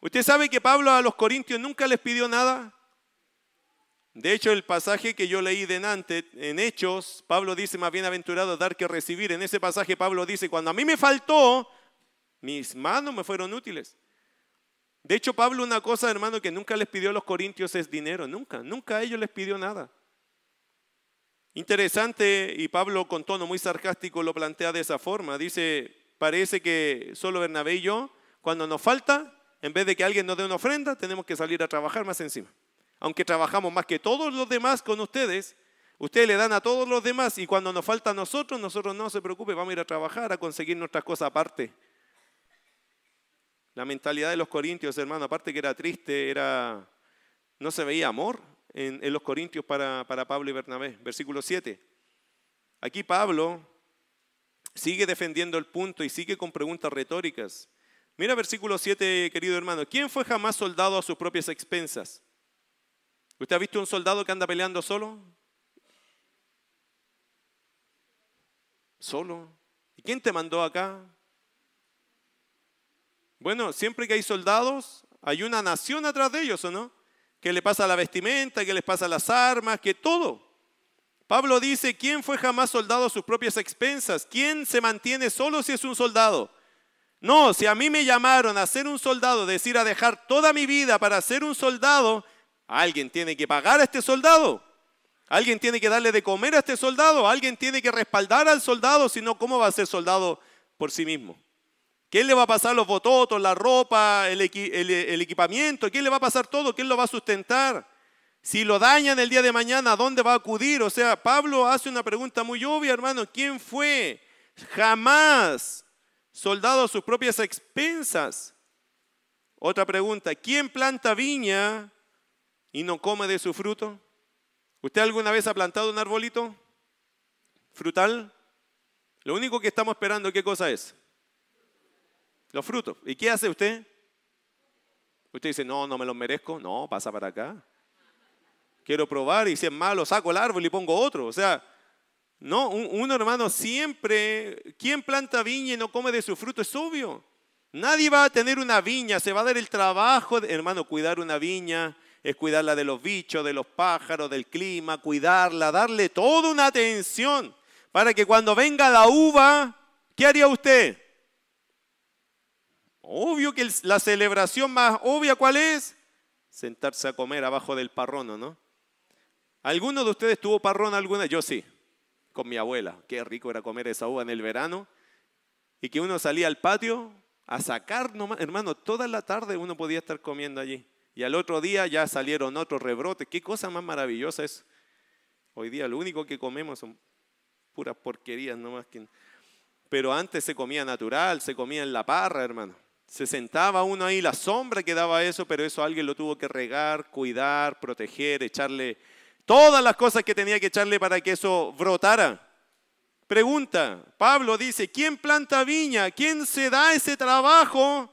Usted sabe que Pablo a los corintios nunca les pidió nada. De hecho, el pasaje que yo leí de Nantes, en Hechos, Pablo dice, más bienaventurado dar que recibir. En ese pasaje Pablo dice, cuando a mí me faltó, mis manos me fueron útiles. De hecho, Pablo una cosa, hermano, que nunca les pidió a los corintios es dinero, nunca, nunca a ellos les pidió nada. Interesante, y Pablo con tono muy sarcástico lo plantea de esa forma. Dice, parece que solo Bernabé y yo, cuando nos falta, en vez de que alguien nos dé una ofrenda, tenemos que salir a trabajar más encima aunque trabajamos más que todos los demás con ustedes, ustedes le dan a todos los demás y cuando nos falta a nosotros, nosotros no se preocupe, vamos a ir a trabajar, a conseguir nuestras cosas aparte. La mentalidad de los corintios, hermano, aparte que era triste, era no se veía amor en, los corintios para, para Pablo y Bernabé. Versículo 7. Aquí Pablo sigue defendiendo el punto y sigue con preguntas retóricas. Mira versículo 7, querido hermano. ¿Quién fue jamás soldado a sus propias expensas? ¿Usted ha visto un soldado que anda peleando solo? Solo. ¿Y quién te mandó acá? Bueno, siempre que hay soldados, hay una nación atrás de ellos, ¿o no? Que le pasa la vestimenta, que les pasa las armas, que todo. Pablo dice, ¿quién fue jamás soldado a sus propias expensas? ¿Quién se mantiene solo si es un soldado? No, si a mí me llamaron a ser un soldado, decir a dejar toda mi vida para ser un soldado, Alguien tiene que pagar a este soldado. Alguien tiene que darle de comer a este soldado. Alguien tiene que respaldar al soldado. Si no, ¿cómo va a ser soldado por sí mismo? ¿Quién le va a pasar los bototos, la ropa, el, equipamiento? ¿Quién le va a pasar todo? ¿Quién lo va a sustentar? Si lo dañan el día de mañana, ¿a dónde va a acudir? O sea, Pablo hace una pregunta muy obvia, hermano. ¿Quién fue? Jamás soldado a sus propias expensas. Otra pregunta, ¿quién planta viña y no come de su fruto? ¿Usted alguna vez ha plantado un arbolito frutal? Lo único que estamos esperando, ¿qué cosa es? Los frutos. ¿Y qué hace usted? Usted dice, no, no me los merezco. No, pasa para acá. Quiero probar y si es malo, saco el árbol y pongo otro. O sea, no, un, hermano siempre, ¿quién planta viña y no come de su fruto? Es obvio. Nadie va a tener una viña, se va a dar el trabajo, hermano, cuidar una viña es cuidarla de los bichos, de los pájaros, del clima, cuidarla, darle toda una atención para que cuando venga la uva, ¿qué haría usted? Obvio que la celebración más obvia, ¿cuál es? Sentarse a comer abajo del parrón, ¿no? ¿Alguno de ustedes tuvo parrón alguna? Yo sí, con mi abuela. Qué rico era comer esa uva en el verano. Y que uno salía al patio a sacar, nomás, hermano, toda la tarde uno podía estar comiendo allí. Y al otro día ya salieron otros rebrotes. Qué cosa más maravillosa es. Hoy día lo único que comemos son puras porquerías, nomás que... Pero antes se comía natural, se comía en la parra, hermano. Se sentaba uno ahí, la sombra que daba eso, pero eso alguien lo tuvo que regar, cuidar, proteger, echarle todas las cosas que tenía que echarle para que eso brotara. Pregunta, Pablo dice, ¿quién planta viña? ¿Quién se da ese trabajo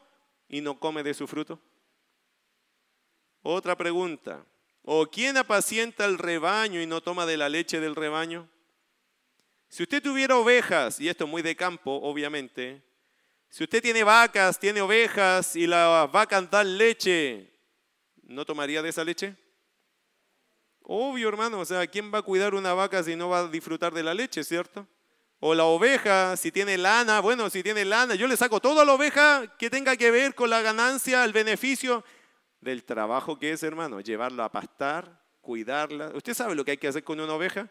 y no come de su fruto? Otra pregunta, ¿o quién apacienta el rebaño y no toma de la leche del rebaño? Si usted tuviera ovejas, y esto es muy de campo, obviamente, si usted tiene vacas, tiene ovejas y las vacas dan leche, ¿no tomaría de esa leche? Obvio, hermano, o sea, ¿quién va a cuidar una vaca si no va a disfrutar de la leche, cierto? O la oveja, si tiene lana, bueno, si tiene lana, yo le saco toda la oveja que tenga que ver con la ganancia, el beneficio del trabajo que es, hermano, llevarla a pastar, cuidarla. ¿Usted sabe lo que hay que hacer con una oveja?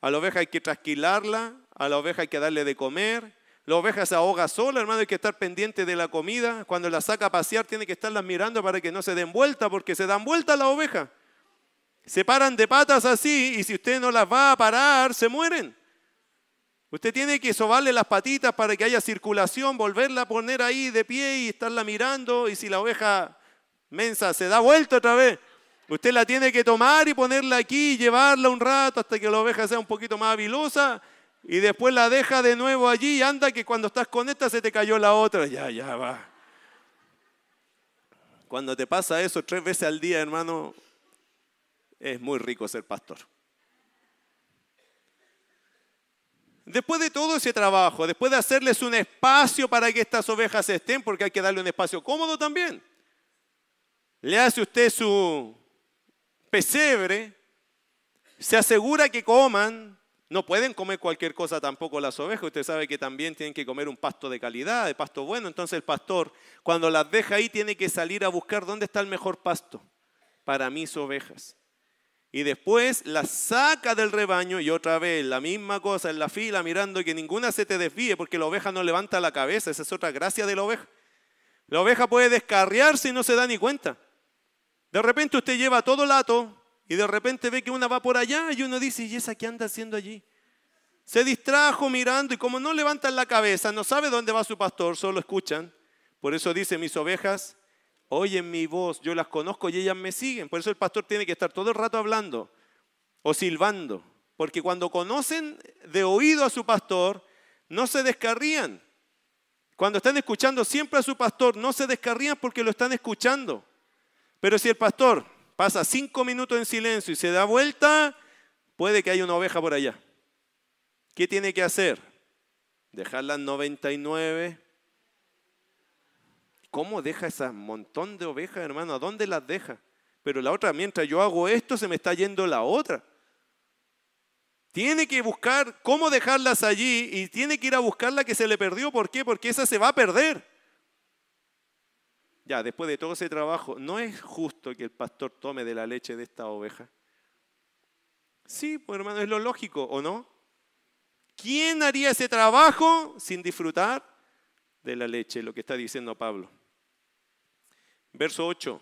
A la oveja hay que trasquilarla, a la oveja hay que darle de comer, la oveja se ahoga sola, hermano, hay que estar pendiente de la comida. Cuando la saca a pasear, tiene que estarlas mirando para que no se den vuelta, porque se dan vuelta la oveja. Se paran de patas así y si usted no las va a parar, se mueren. Usted tiene que sobarle las patitas para que haya circulación, volverla a poner ahí de pie y estarla mirando. Y si la oveja mensa se da vuelta otra vez, usted la tiene que tomar y ponerla aquí y llevarla un rato hasta que la oveja sea un poquito más habilosa y después la deja de nuevo allí anda que cuando estás con esta se te cayó la otra. Ya, ya va. Cuando te pasa eso tres veces al día, hermano, es muy rico ser pastor. Después de todo ese trabajo, después de hacerles un espacio para que estas ovejas estén, porque hay que darle un espacio cómodo también, le hace usted su pesebre, se asegura que coman, no pueden comer cualquier cosa tampoco las ovejas. Usted sabe que también tienen que comer un pasto de calidad, de pasto bueno. Entonces el pastor, cuando las deja ahí, tiene que salir a buscar dónde está el mejor pasto para mis ovejas. Y después las saca del rebaño y otra vez la misma cosa en la fila mirando que ninguna se te desvíe porque la oveja no levanta la cabeza. Esa es otra gracia de la oveja. La oveja puede descarriarse y no se da ni cuenta. De repente usted lleva todo lato y de repente ve que una va por allá y uno dice, ¿y esa qué anda haciendo allí? Se distrajo mirando y como no levantan la cabeza, no sabe dónde va su pastor, solo escuchan. Por eso dice, mis ovejas oyen mi voz, yo las conozco y ellas me siguen. Por eso el pastor tiene que estar todo el rato hablando o silbando. Porque cuando conocen de oído a su pastor, no se descarrían. Cuando están escuchando siempre a su pastor, no se descarrían porque lo están escuchando. Pero si el pastor pasa cinco minutos en silencio y se da vuelta, puede que haya una oveja por allá. ¿Qué tiene que hacer? Dejar las 99. ¿Cómo deja ese montón de ovejas, hermano? ¿A dónde las deja? Pero la otra, mientras yo hago esto, se me está yendo la otra. Tiene que buscar cómo dejarlas allí y tiene que ir a buscar la que se le perdió. ¿Por qué? Porque esa se va a perder ya, después de todo ese trabajo, ¿no es justo que el pastor tome de la leche de esta oveja? Sí, pues hermano, es lo lógico, ¿o no? ¿Quién haría ese trabajo sin disfrutar de la leche? Lo que está diciendo Pablo. Verso 8,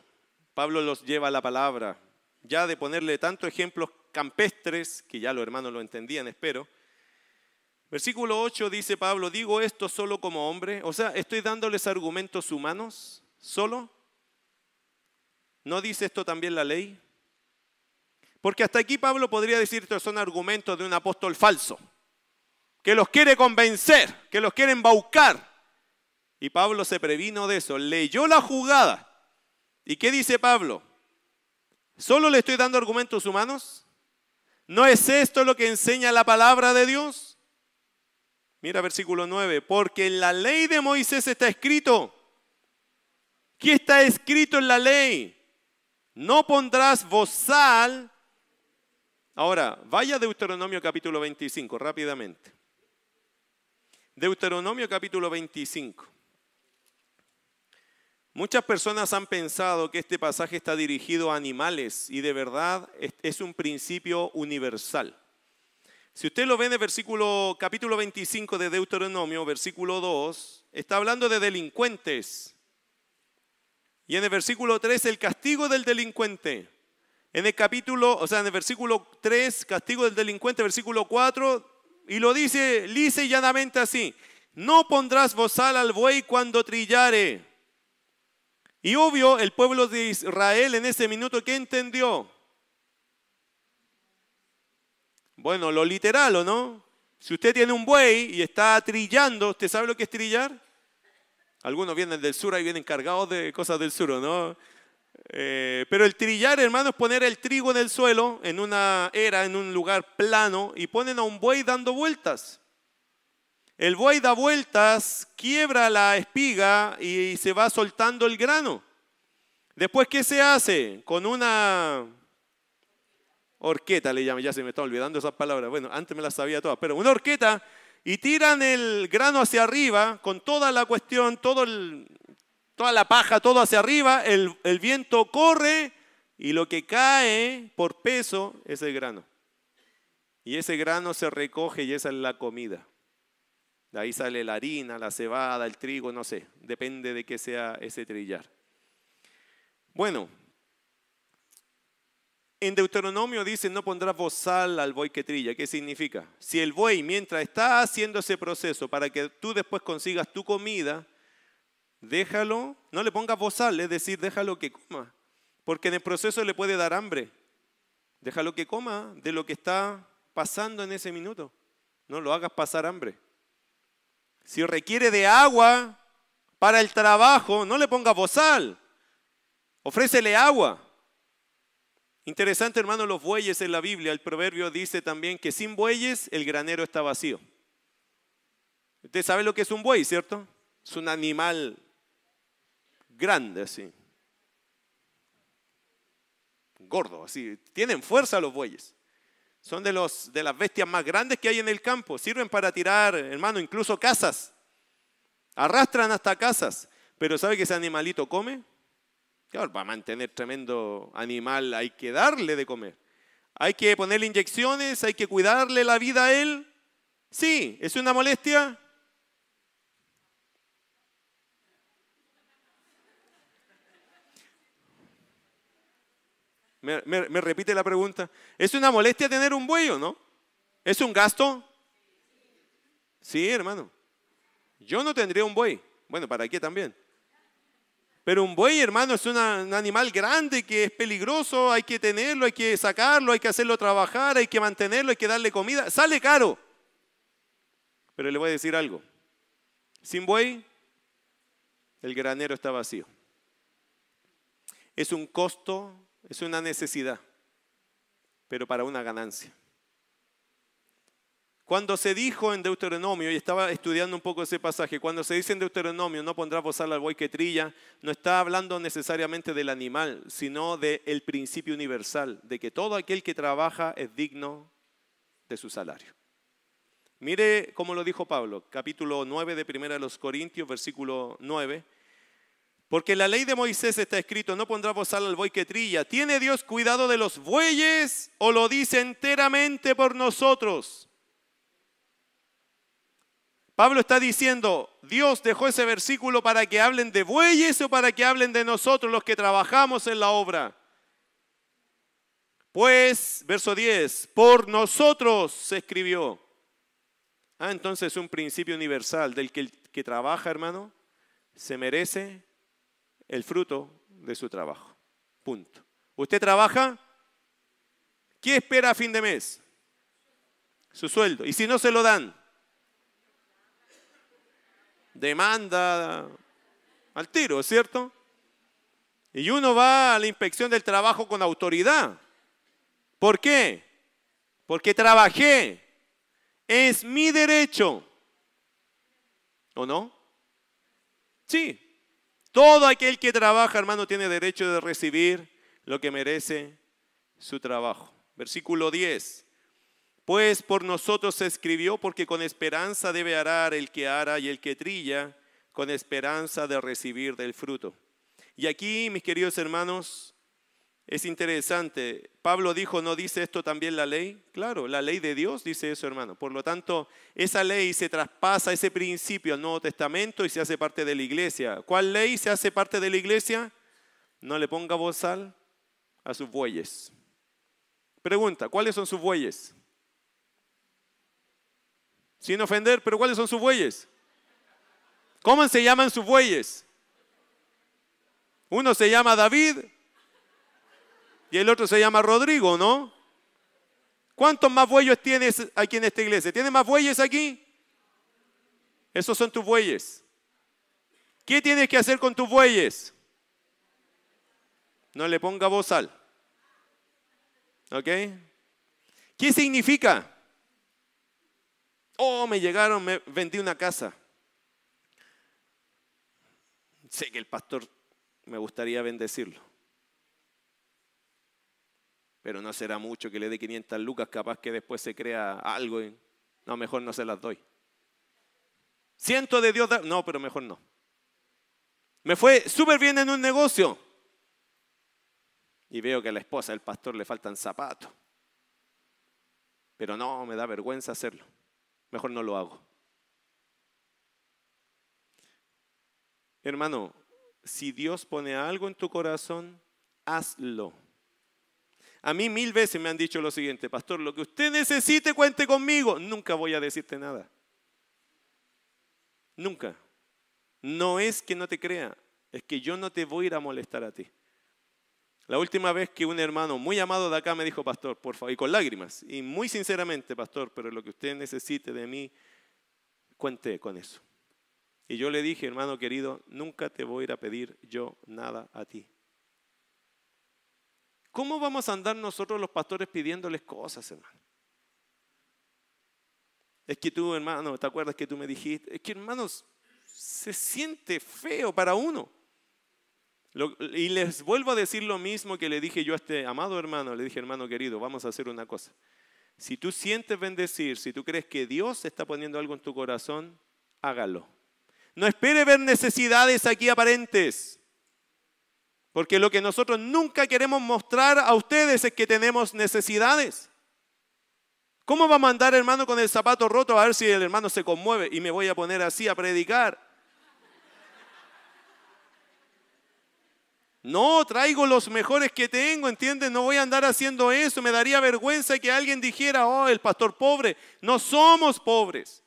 Pablo los lleva a la palabra, ya de ponerle tantos ejemplos campestres, que ya los hermanos lo entendían, espero. Versículo 8 dice Pablo, digo esto solo como hombre, o sea, estoy dándoles argumentos humanos solo ¿No dice esto también la ley? Porque hasta aquí Pablo podría decir estos son argumentos de un apóstol falso, que los quiere convencer, que los quiere embaucar. Y Pablo se previno de eso, leyó la jugada. ¿Y qué dice Pablo? ¿Solo le estoy dando argumentos humanos? ¿No es esto lo que enseña la palabra de Dios? Mira versículo 9, porque en la ley de Moisés está escrito, ¿qué está escrito en la ley? No pondrás bozal. Ahora, vaya a Deuteronomio capítulo 25, rápidamente. Deuteronomio capítulo 25. Muchas personas han pensado que este pasaje está dirigido a animales y de verdad es un principio universal. Si usted lo ve en el versículo, capítulo 25 de Deuteronomio, versículo 2, está hablando de delincuentes. Y en el versículo 3, el castigo del delincuente. En el capítulo, o sea, en el versículo 3, castigo del delincuente, versículo 4, y lo dice lisa y llanamente así, no pondrás bozal al buey cuando trillare y obvio, el pueblo de Israel en ese minuto, ¿qué entendió? Bueno, lo literal, ¿o no? Si usted tiene un buey y está trillando, ¿usted sabe lo que es trillar? Algunos vienen del sur y vienen cargados de cosas del sur, ¿no? Eh, pero el trillar, hermano, es poner el trigo en el suelo, en una era, en un lugar plano, y ponen a un buey dando vueltas. El buey da vueltas, quiebra la espiga y se va soltando el grano. Después, ¿qué se hace? Con una horqueta, le llaman, ya se me está olvidando esas palabras. Bueno, antes me las sabía todas, pero una horqueta y tiran el grano hacia arriba con toda la cuestión, todo toda la paja, todo hacia arriba, el, el viento corre y lo que cae por peso es el grano. Y ese grano se recoge y esa es la comida. De ahí sale la harina, la cebada, el trigo, no sé, depende de qué sea ese trillar. Bueno, en Deuteronomio dice, no pondrás bozal al buey que trilla. ¿Qué significa? Si el buey, mientras está haciendo ese proceso para que tú después consigas tu comida, déjalo, no le pongas bozal, es decir, déjalo que coma. Porque en el proceso le puede dar hambre. Déjalo que coma de lo que está pasando en ese minuto. No lo hagas pasar hambre. Si requiere de agua para el trabajo, no le ponga bozal. Ofrécele agua. Interesante, hermano, los bueyes en la Biblia. El proverbio dice también que sin bueyes el granero está vacío. Usted sabe lo que es un buey, ¿cierto? Es un animal grande, así. Gordo, así. Tienen fuerza los bueyes. Son de, los, de las bestias más grandes que hay en el campo. Sirven para tirar, hermano, incluso casas. Arrastran hasta casas. Pero ¿sabe que ese animalito come? Claro, para mantener tremendo animal hay que darle de comer. Hay que ponerle inyecciones, hay que cuidarle la vida a él. Sí, ¿es una molestia? Me, repite la pregunta. ¿Es una molestia tener un buey o no? ¿Es un gasto? Sí, hermano. Yo no tendría un buey. Bueno, ¿para qué también? Pero un buey, hermano, es un animal grande que es peligroso, hay que tenerlo, hay que sacarlo, hay que hacerlo trabajar, hay que mantenerlo, hay que darle comida. Sale caro. Pero le voy a decir algo. Sin buey, el granero está vacío. Es un costo es una necesidad, pero para una ganancia. Cuando se dijo en Deuteronomio, y estaba estudiando un poco ese pasaje, cuando se dice en Deuteronomio, no pondrás bozal al buey que trilla, no está hablando necesariamente del animal, sino del principio universal, de que todo aquel que trabaja es digno de su salario. Mire cómo lo dijo Pablo, capítulo 9 de 1 de los Corintios, versículo 9. Porque la ley de Moisés está escrito, no pondrá bozal al buey que trilla. ¿Tiene Dios cuidado de los bueyes o lo dice enteramente por nosotros? Pablo está diciendo, Dios dejó ese versículo para que hablen de bueyes o para que hablen de nosotros los que trabajamos en la obra. Pues, verso 10, por nosotros se escribió. Ah, entonces un principio universal del que el que trabaja, hermano, se merece el fruto de su trabajo. Punto. ¿Usted trabaja? ¿Qué espera a fin de mes? Su sueldo. ¿Y si no se lo dan? Demanda al tiro, ¿cierto? Y uno va a la inspección del trabajo con autoridad. ¿Por qué? Porque trabajé. Es mi derecho. ¿O no? Sí. Todo aquel que trabaja, hermano, tiene derecho de recibir lo que merece su trabajo. Versículo 10. Pues por nosotros se escribió, porque con esperanza debe arar el que ara y el que trilla, con esperanza de recibir del fruto. Y aquí, mis queridos hermanos, es interesante. Pablo dijo, ¿no dice esto también la ley? Claro, la ley de Dios dice eso, hermano. Por lo tanto, esa ley se traspasa, ese principio al Nuevo Testamento y se hace parte de la iglesia. ¿Cuál ley se hace parte de la iglesia? No le ponga bozal a sus bueyes. Pregunta, ¿cuáles son sus bueyes? Sin ofender, pero ¿cuáles son sus bueyes? ¿Cómo se llaman sus bueyes? Uno se llama David y el otro se llama Rodrigo, ¿no? ¿Cuántos más bueyes tienes aquí en esta iglesia? ¿Tienes más bueyes aquí? Esos son tus bueyes. ¿Qué tienes que hacer con tus bueyes? No le ponga bozal. ¿Ok? ¿Qué significa? Oh, me llegaron, me vendí una casa. Sé que el pastor me gustaría bendecirlo. Pero no será mucho que le dé 500 lucas, capaz que después se crea algo. No, mejor no se las doy. Siento de Dios, no, pero mejor no. Me fue súper bien en un negocio. Y veo que a la esposa del pastor le faltan zapatos. Pero no, me da vergüenza hacerlo. Mejor no lo hago. Hermano, si Dios pone algo en tu corazón, hazlo. A mí mil veces me han dicho lo siguiente, pastor, lo que usted necesite, cuente conmigo. Nunca voy a decirte nada. Nunca. No es que no te crea, es que yo no te voy a ir a molestar a ti. La última vez que un hermano muy amado de acá me dijo, pastor, por favor, y con lágrimas, y muy sinceramente, pastor, pero lo que usted necesite de mí, cuente con eso. Y yo le dije, hermano querido, nunca te voy a ir a pedir yo nada a ti. ¿Cómo vamos a andar nosotros los pastores pidiéndoles cosas, hermano? Es que tú, hermano, ¿te acuerdas que tú me dijiste? Es que, hermanos, se siente feo para uno. Y les vuelvo a decir lo mismo que le dije yo a este amado hermano. Le dije, hermano querido, vamos a hacer una cosa. Si tú sientes bendecir, si tú crees que Dios está poniendo algo en tu corazón, hágalo. No espere ver necesidades aquí aparentes. Porque lo que nosotros nunca queremos mostrar a ustedes es que tenemos necesidades. ¿Cómo va a mandar hermano con el zapato roto a ver si el hermano se conmueve y me voy a poner así a predicar? No, traigo los mejores que tengo, ¿entiendes? No voy a andar haciendo eso. Me daría vergüenza que alguien dijera, oh, el pastor pobre. No somos pobres.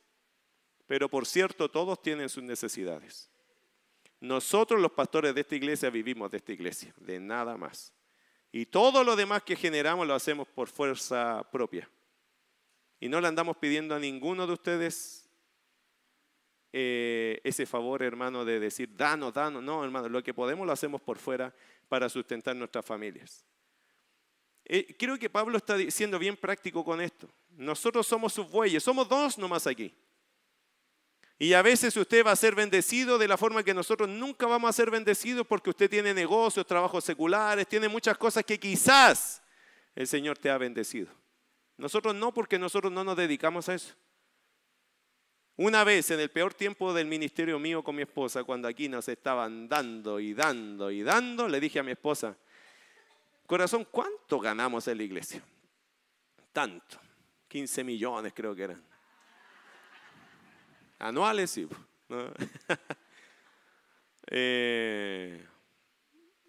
Pero por cierto, todos tienen sus necesidades. Nosotros los pastores de esta iglesia vivimos de esta iglesia, de nada más. Y todo lo demás que generamos lo hacemos por fuerza propia. Y no le andamos pidiendo a ninguno de ustedes eh, ese favor, hermano, de decir, danos, danos. No, hermano, lo que podemos lo hacemos por fuera para sustentar nuestras familias. Eh, creo que Pablo está siendo bien práctico con esto. Nosotros somos sus bueyes, somos dos nomás aquí. Y a veces usted va a ser bendecido de la forma que nosotros nunca vamos a ser bendecidos porque usted tiene negocios, trabajos seculares, tiene muchas cosas que quizás el Señor te ha bendecido. Nosotros no, porque nosotros no nos dedicamos a eso. Una vez, en el peor tiempo del ministerio mío con mi esposa, cuando aquí nos estaban dando y dando y dando, le dije a mi esposa, corazón, ¿cuánto ganamos en la iglesia? Tanto, 15 millones creo que eran. Anuales, sí. Eh,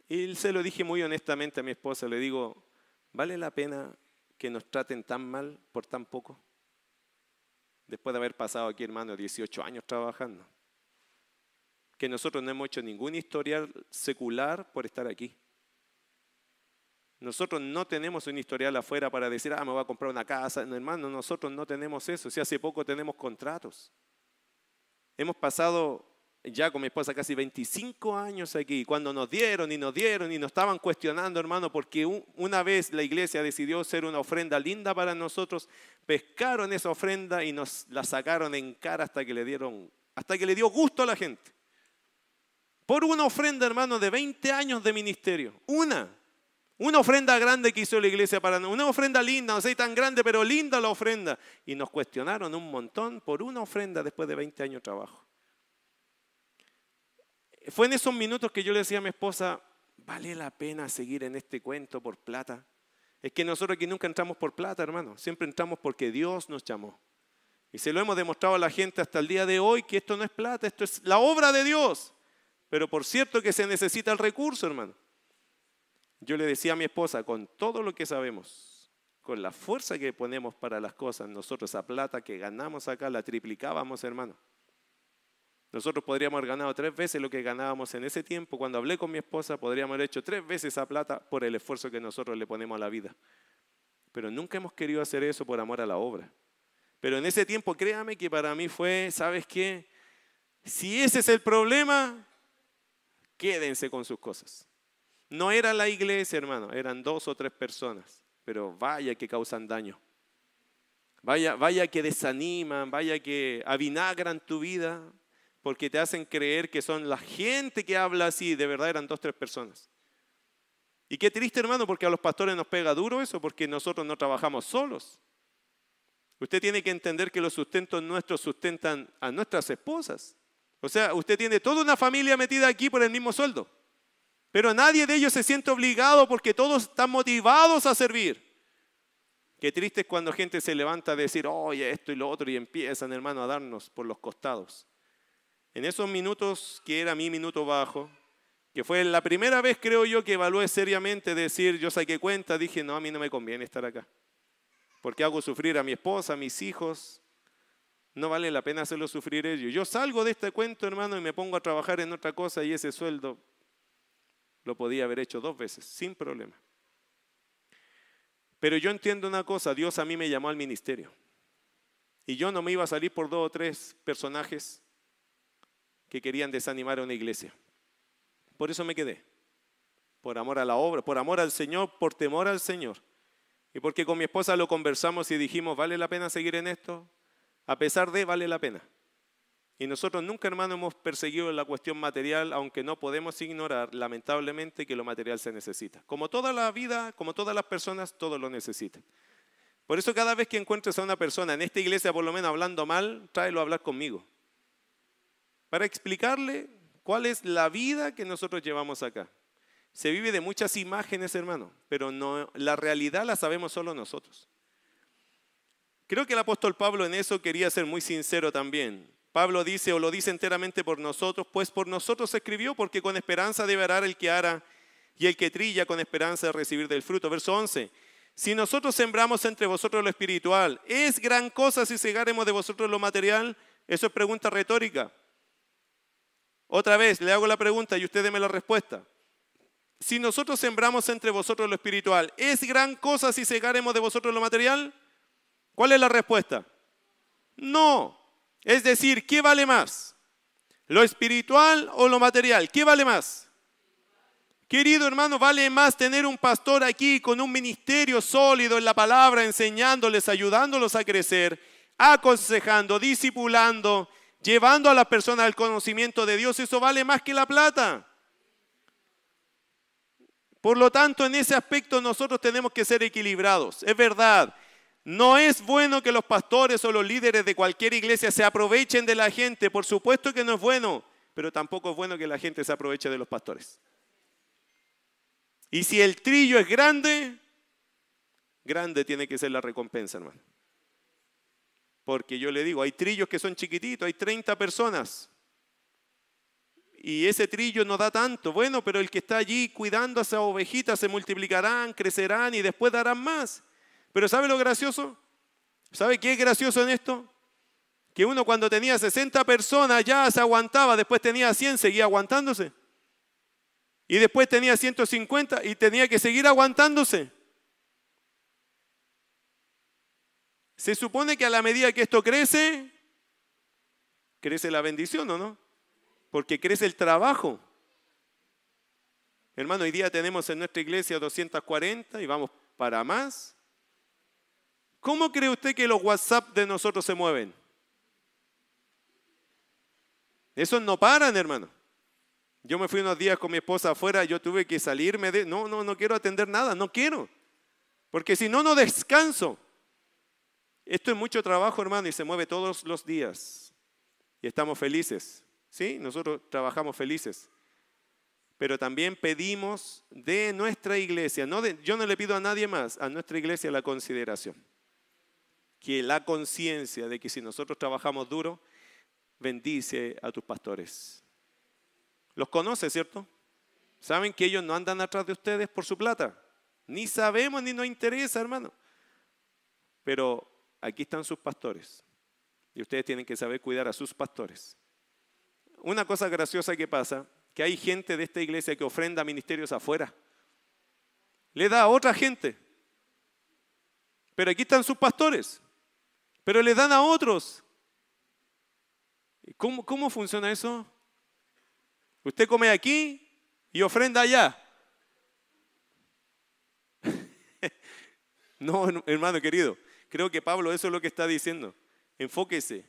y se lo dije muy honestamente a mi esposa, le digo, ¿vale la pena que nos traten tan mal por tan poco? Después de haber pasado aquí, hermano, 18 años trabajando. Que nosotros no hemos hecho ningún historial secular por estar aquí. Nosotros no tenemos un historial afuera para decir, ah, me voy a comprar una casa. No, hermano, nosotros no tenemos eso. Si hace poco tenemos contratos. Hemos pasado ya con mi esposa casi 25 años aquí. Cuando nos dieron y nos dieron y nos estaban cuestionando, hermano, porque una vez la iglesia decidió ser una ofrenda linda para nosotros, pescaron esa ofrenda y nos la sacaron en cara hasta que le dieron, hasta que le dio gusto a la gente. Por una ofrenda, hermano, de 20 años de ministerio. Una. Una ofrenda grande que hizo la iglesia para nosotros. Una ofrenda linda, no sé tan grande, pero linda la ofrenda. Y nos cuestionaron un montón por una ofrenda después de 20 años de trabajo. Fue en esos minutos que yo le decía a mi esposa, ¿vale la pena seguir en este cuento por plata? Es que nosotros aquí nunca entramos por plata, hermano. Siempre entramos porque Dios nos llamó. Y se lo hemos demostrado a la gente hasta el día de hoy que esto no es plata, esto es la obra de Dios. Pero por cierto que se necesita el recurso, hermano. Yo le decía a mi esposa, con todo lo que sabemos, con la fuerza que ponemos para las cosas, nosotros esa plata que ganamos acá la triplicábamos, hermano. Nosotros podríamos haber ganado tres veces lo que ganábamos en ese tiempo. Cuando hablé con mi esposa, podríamos haber hecho tres veces esa plata por el esfuerzo que nosotros le ponemos a la vida. Pero nunca hemos querido hacer eso por amor a la obra. Pero en ese tiempo, créame que para mí fue, ¿sabes qué? Si ese es el problema, quédense con sus cosas. No era la iglesia, hermano, eran dos o tres personas, pero vaya que causan daño. Vaya, vaya que desaniman, vaya que avinagran tu vida, porque te hacen creer que son la gente que habla así, de verdad eran dos tres personas. Y qué triste, hermano, porque a los pastores nos pega duro eso, porque nosotros no trabajamos solos. Usted tiene que entender que los sustentos nuestros sustentan a nuestras esposas. O sea, usted tiene toda una familia metida aquí por el mismo sueldo. Pero nadie de ellos se siente obligado porque todos están motivados a servir. Qué triste es cuando gente se levanta a decir, oye, esto y lo otro, y empiezan, hermano, a darnos por los costados. En esos minutos que era mi minuto bajo, que fue la primera vez, creo yo, que evalué seriamente decir, yo saqué cuenta, dije, no, a mí no me conviene estar acá. Porque hago sufrir a mi esposa, a mis hijos. No vale la pena hacerlo sufrir ellos. Yo salgo de este cuento, hermano, y me pongo a trabajar en otra cosa y ese sueldo lo podía haber hecho dos veces, sin problema. Pero yo entiendo una cosa, Dios a mí me llamó al ministerio. Y yo no me iba a salir por dos o tres personajes que querían desanimar a una iglesia. Por eso me quedé. Por amor a la obra, por amor al Señor, por temor al Señor. Y porque con mi esposa lo conversamos y dijimos, ¿vale la pena seguir en esto? A pesar de, vale la pena. Y nosotros nunca, hermano, hemos perseguido la cuestión material, aunque no podemos ignorar, lamentablemente, que lo material se necesita. Como toda la vida, como todas las personas, todo lo necesitan. Por eso cada vez que encuentres a una persona en esta iglesia, por lo menos hablando mal, tráelo a hablar conmigo. Para explicarle cuál es la vida que nosotros llevamos acá. Se vive de muchas imágenes, hermano, pero no, la realidad la sabemos solo nosotros. Creo que el apóstol Pablo en eso quería ser muy sincero también. Pablo dice, o lo dice enteramente por nosotros, pues por nosotros escribió, porque con esperanza debe arar el que ara y el que trilla con esperanza de recibir del fruto. Verso 11. Si nosotros sembramos entre vosotros lo espiritual, ¿es gran cosa si segaremos de vosotros lo material? Eso es pregunta retórica. Otra vez, le hago la pregunta y usted deme la respuesta. Si nosotros sembramos entre vosotros lo espiritual, ¿es gran cosa si segaremos de vosotros lo material? ¿Cuál es la respuesta? No. Es decir, ¿qué vale más? ¿Lo espiritual o lo material? ¿Qué vale más? Querido hermano, vale más tener un pastor aquí con un ministerio sólido en la palabra, enseñándoles, ayudándolos a crecer, aconsejando, discipulando, llevando a las personas al conocimiento de Dios. Eso vale más que la plata. Por lo tanto, en ese aspecto nosotros tenemos que ser equilibrados. Es verdad, no es bueno que los pastores o los líderes de cualquier iglesia se aprovechen de la gente. Por supuesto que no es bueno, pero tampoco es bueno que la gente se aproveche de los pastores. Y si el trillo es grande, grande tiene que ser la recompensa, hermano. Porque yo le digo, hay trillos que son chiquititos, hay 30 personas. Y ese trillo no da tanto. Bueno, pero el que está allí cuidando a esas ovejitas se multiplicarán, crecerán y después darán más. Pero ¿sabe lo gracioso? ¿Sabe qué es gracioso en esto? Que uno cuando tenía 60 personas ya se aguantaba, después tenía 100, seguía aguantándose. Y después tenía 150 y tenía que seguir aguantándose. Se supone que a la medida que esto crece, crece la bendición, ¿o no? Porque crece el trabajo. Hermano, hoy día tenemos en nuestra iglesia 240 y vamos para más. ¿Cómo cree usted que los WhatsApp de nosotros se mueven? Esos no paran, hermano. Yo me fui unos días con mi esposa afuera, yo tuve que salirme de... No, no, no quiero atender nada, no quiero. Porque si no, no descanso. Esto es mucho trabajo, hermano, y se mueve todos los días. Y estamos felices. ¿Sí? Nosotros trabajamos felices pero también pedimos de nuestra iglesia, yo no le pido a nadie más, a nuestra iglesia la consideración. Que la conciencia de que si nosotros trabajamos duro, bendice a tus pastores. Los conoce, ¿cierto? Saben que ellos no andan atrás de ustedes por su plata. Ni sabemos ni nos interesa, hermano. Pero aquí están sus pastores. Y ustedes tienen que saber cuidar a sus pastores. Una cosa graciosa que pasa que hay gente de esta iglesia que ofrenda ministerios afuera. Le da a otra gente. Pero aquí están sus pastores. Pero le dan a otros. ¿Cómo, cómo funciona eso? Usted come aquí y ofrenda allá. no, hermano querido. Creo que Pablo eso es lo que está diciendo. Enfóquese.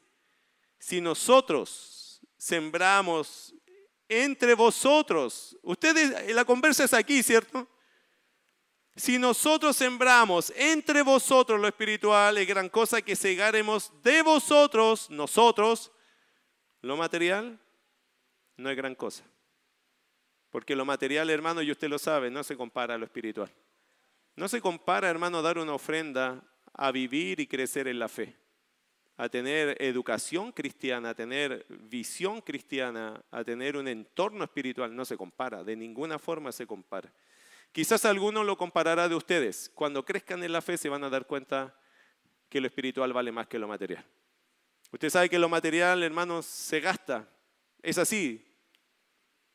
Si nosotros sembramos entre vosotros. Ustedes, la conversa es aquí, ¿cierto? Si nosotros sembramos entre vosotros lo espiritual, es gran cosa que segaremos de vosotros, nosotros, lo material, no es gran cosa. Porque lo material, hermano, y usted lo sabe, no se compara a lo espiritual. No se compara, hermano, dar una ofrenda a vivir y crecer en la fe a tener educación cristiana, a tener visión cristiana, a tener un entorno espiritual, no se compara, de ninguna forma se compara. Quizás alguno lo comparará de ustedes. Cuando crezcan en la fe se van a dar cuenta que lo espiritual vale más que lo material. Usted sabe que lo material, hermanos, se gasta. Es así.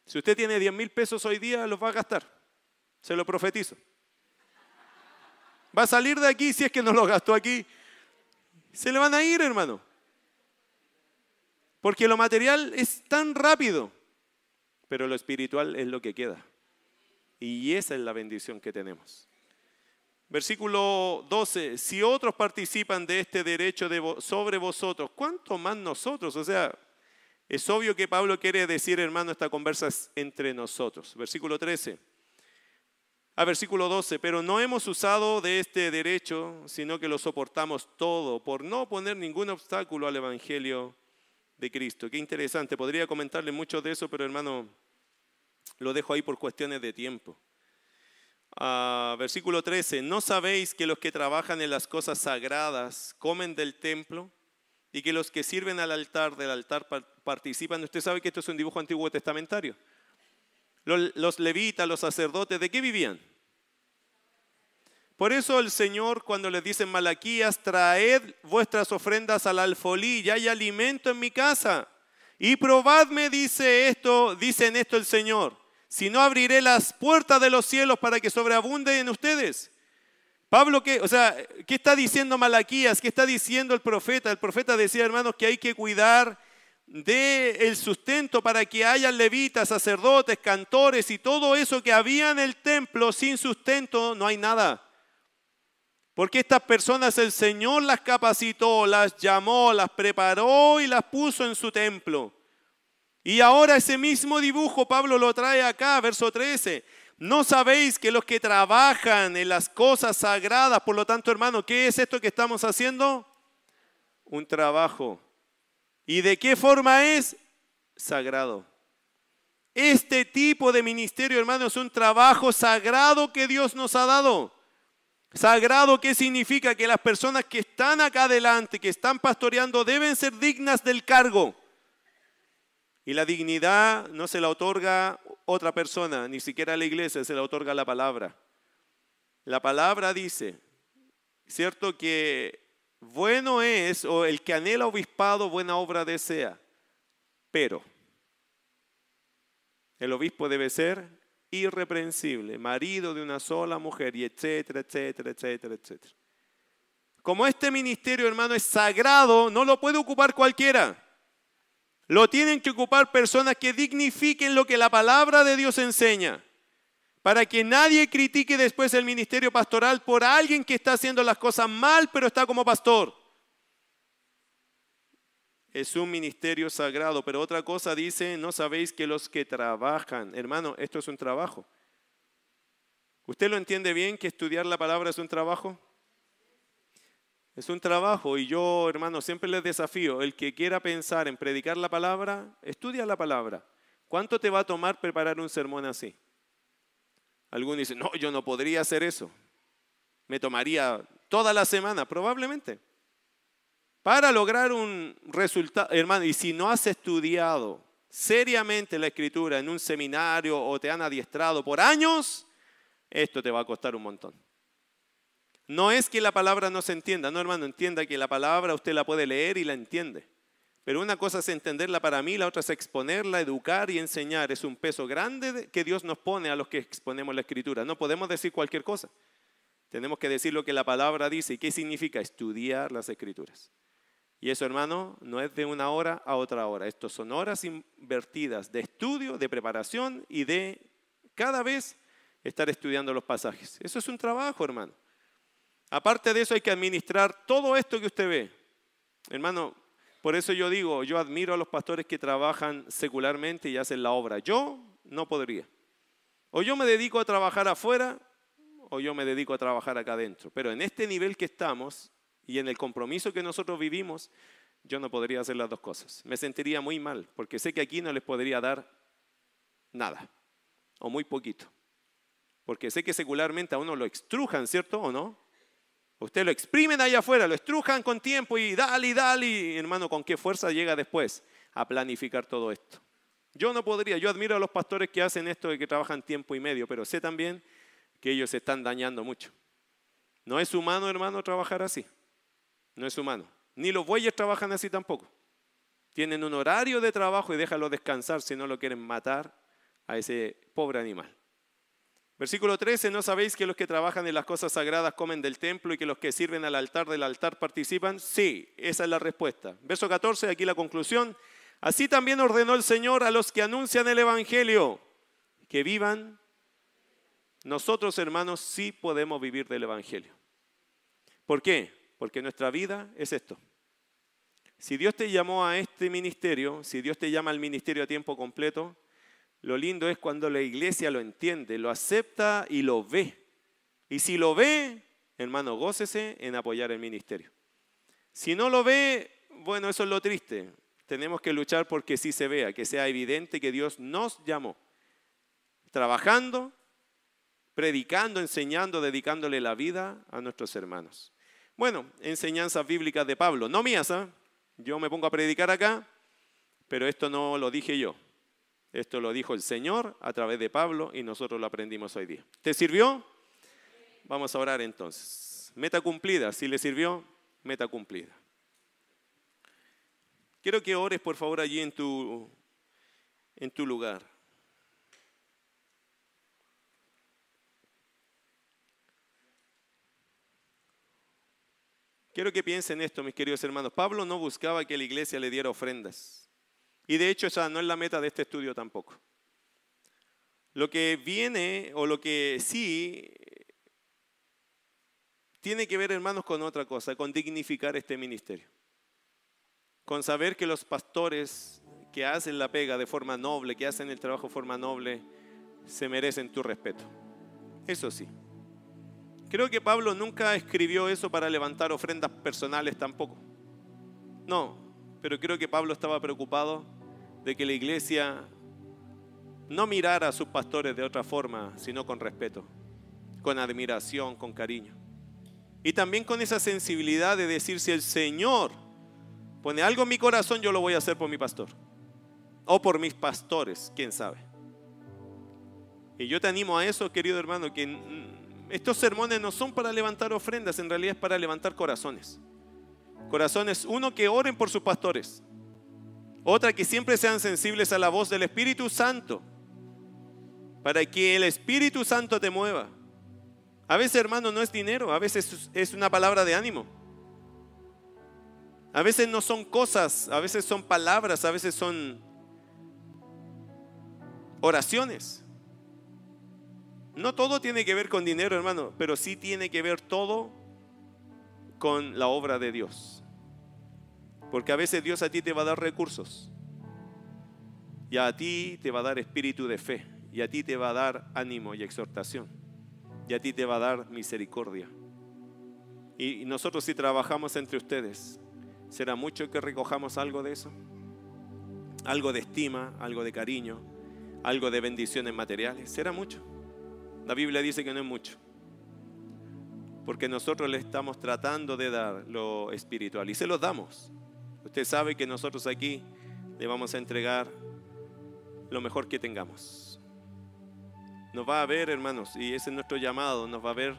Si usted tiene 10 mil pesos hoy día, los va a gastar. Se lo profetizo. Va a salir de aquí si es que no lo gastó aquí se le van a ir, hermano. Porque lo material es tan rápido, pero lo espiritual es lo que queda. Y esa es la bendición que tenemos. Versículo 12, si otros participan de este derecho de sobre vosotros, ¿cuánto más nosotros? O sea, es obvio que Pablo quiere decir, hermano, esta conversa es entre nosotros. Versículo 13 a versículo 12, pero no hemos usado de este derecho, sino que lo soportamos todo por no poner ningún obstáculo al Evangelio de Cristo. Qué interesante, podría comentarle mucho de eso, pero hermano, lo dejo ahí por cuestiones de tiempo. Ah, versículo 13, ¿no sabéis que los que trabajan en las cosas sagradas comen del templo y que los que sirven al altar del altar participan? Usted sabe que esto es un dibujo antiguo testamentario. Los levitas, los sacerdotes, ¿de qué vivían? Por eso el Señor cuando les dice Malaquías, traed vuestras ofrendas al alfolí, ya hay alimento en mi casa. Y probadme, dice esto, dice en esto el Señor, si no abriré las puertas de los cielos para que sobreabunden en ustedes. Pablo, ¿qué, o sea, ¿qué está diciendo Malaquías? ¿Qué está diciendo el profeta? El profeta decía, hermanos, que hay que cuidar de el sustento para que haya levitas, sacerdotes, cantores y todo eso que había en el templo, sin sustento no hay nada. Porque estas personas el Señor las capacitó, las llamó, las preparó y las puso en su templo. Y ahora ese mismo dibujo Pablo lo trae acá, verso 13. No sabéis que los que trabajan en las cosas sagradas, por lo tanto hermano, ¿qué es esto que estamos haciendo? Un trabajo ¿Y de qué forma es? Sagrado. Este tipo de ministerio, hermano, es un trabajo sagrado que Dios nos ha dado. Sagrado, ¿qué significa? Que las personas que están acá adelante, que están pastoreando, deben ser dignas del cargo. Y la dignidad no se la otorga otra persona, ni siquiera la iglesia, se la otorga la palabra. La palabra dice, ¿cierto? Que bueno es, o el que anhela obispado, buena obra desea. Pero el obispo debe ser irreprensible, marido de una sola mujer, y etcétera, etcétera, etcétera, etcétera. Como este ministerio, hermano, es sagrado, no lo puede ocupar cualquiera. Lo tienen que ocupar personas que dignifiquen lo que la palabra de Dios enseña para que nadie critique después el ministerio pastoral por alguien que está haciendo las cosas mal, pero está como pastor. Es un ministerio sagrado, pero otra cosa dice, no sabéis que los que trabajan, hermano, esto es un trabajo. ¿Usted lo entiende bien que estudiar la palabra es un trabajo? Es un trabajo y yo, hermano, siempre les desafío, el que quiera pensar en predicar la palabra, estudia la palabra. ¿Cuánto te va a tomar preparar un sermón así? Algunos dicen, no, yo no podría hacer eso. Me tomaría toda la semana, probablemente. Para lograr un resultado, hermano, y si no has estudiado seriamente la escritura en un seminario o te han adiestrado por años, esto te va a costar un montón. No es que la palabra no se entienda, no hermano, entienda que la palabra usted la puede leer y la entiende. Pero una cosa es entenderla para mí, la otra es exponerla, educar y enseñar. Es un peso grande que Dios nos pone a los que exponemos la escritura. No podemos decir cualquier cosa. Tenemos que decir lo que la palabra dice. ¿Y qué significa? Estudiar las escrituras. Y eso, hermano, no es de una hora a otra hora. Estos son horas invertidas de estudio, de preparación y de cada vez estar estudiando los pasajes. Eso es un trabajo, hermano. Aparte de eso hay que administrar todo esto que usted ve. Hermano, por eso yo digo, yo admiro a los pastores que trabajan secularmente y hacen la obra. Yo no podría. O yo me dedico a trabajar afuera o yo me dedico a trabajar acá adentro. Pero en este nivel que estamos y en el compromiso que nosotros vivimos, yo no podría hacer las dos cosas. Me sentiría muy mal porque sé que aquí no les podría dar nada o muy poquito. Porque sé que secularmente a uno lo extrujan, ¿cierto o no? Usted lo exprimen allá afuera, lo estrujan con tiempo y dale dale. Y, hermano, ¿con qué fuerza llega después a planificar todo esto? Yo no podría, yo admiro a los pastores que hacen esto y que trabajan tiempo y medio, pero sé también que ellos se están dañando mucho. No es humano, hermano, trabajar así. No es humano. Ni los bueyes trabajan así tampoco. Tienen un horario de trabajo y déjalo descansar si no lo quieren matar a ese pobre animal. Versículo 13, ¿no sabéis que los que trabajan en las cosas sagradas comen del templo y que los que sirven al altar del altar participan? Sí, esa es la respuesta. Verso 14, aquí la conclusión. Así también ordenó el Señor a los que anuncian el Evangelio que vivan. Nosotros, hermanos, sí podemos vivir del Evangelio. ¿Por qué? Porque nuestra vida es esto. Si Dios te llamó a este ministerio, si Dios te llama al ministerio a tiempo completo, lo lindo es cuando la iglesia lo entiende, lo acepta y lo ve. Y si lo ve, hermano, gócese en apoyar el ministerio. Si no lo ve, bueno, eso es lo triste. Tenemos que luchar porque sí se vea, que sea evidente que Dios nos llamó. Trabajando, predicando, enseñando, dedicándole la vida a nuestros hermanos. Bueno, enseñanzas bíblicas de Pablo, no mías, ¿eh? yo me pongo a predicar acá, pero esto no lo dije yo. Esto lo dijo el Señor a través de Pablo y nosotros lo aprendimos hoy día. ¿Te sirvió? Vamos a orar entonces. Meta cumplida. Si le sirvió, meta cumplida. Quiero que ores por favor allí en tu, en tu lugar. Quiero que piensen esto, mis queridos hermanos. Pablo no buscaba que la iglesia le diera ofrendas. Y de hecho esa no es la meta de este estudio tampoco. Lo que viene o lo que sí tiene que ver, hermanos, con otra cosa, con dignificar este ministerio. Con saber que los pastores que hacen la pega de forma noble, que hacen el trabajo de forma noble, se merecen tu respeto. Eso sí. Creo que Pablo nunca escribió eso para levantar ofrendas personales tampoco. No, pero creo que Pablo estaba preocupado de que la iglesia no mirara a sus pastores de otra forma, sino con respeto, con admiración, con cariño. Y también con esa sensibilidad de decir, si el Señor pone algo en mi corazón, yo lo voy a hacer por mi pastor. O por mis pastores, quién sabe. Y yo te animo a eso, querido hermano, que estos sermones no son para levantar ofrendas, en realidad es para levantar corazones. Corazones, uno, que oren por sus pastores. Otra, que siempre sean sensibles a la voz del Espíritu Santo. para que el Espíritu Santo te mueva. A veces, hermano, no es dinero, a veces es una palabra de ánimo. A veces no son cosas, a veces son palabras, a veces son oraciones. No todo tiene que ver con dinero, hermano, pero sí tiene que ver todo con la obra de Dios. Porque a veces Dios a ti te va a dar recursos. Y a ti te va a dar espíritu de fe. Y a ti te va a dar ánimo y exhortación. Y a ti te va a dar misericordia. Y nosotros si trabajamos entre ustedes, ¿será mucho que recojamos algo de eso? Algo de estima, algo de cariño, algo de bendiciones materiales. ¿Será mucho? La Biblia dice que no es mucho. Porque nosotros le estamos tratando de dar lo espiritual y se lo damos. Usted sabe que nosotros aquí le vamos a entregar lo mejor que tengamos. Nos va a ver, hermanos, y ese es nuestro llamado, nos va a ver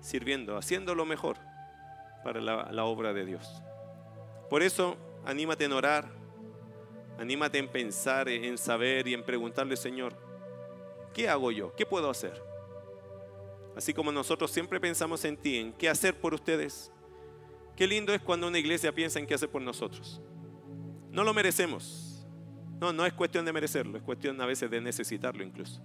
sirviendo, haciendo lo mejor para la, obra de Dios. Por eso, anímate en orar, anímate en pensar, en saber y en preguntarle, Señor, ¿qué hago yo? ¿Qué puedo hacer? Así como nosotros siempre pensamos en ti, en qué hacer por ustedes, Qué lindo es cuando una iglesia piensa en qué hacer por nosotros. No lo merecemos. No, no es cuestión de merecerlo, es cuestión a veces de necesitarlo incluso.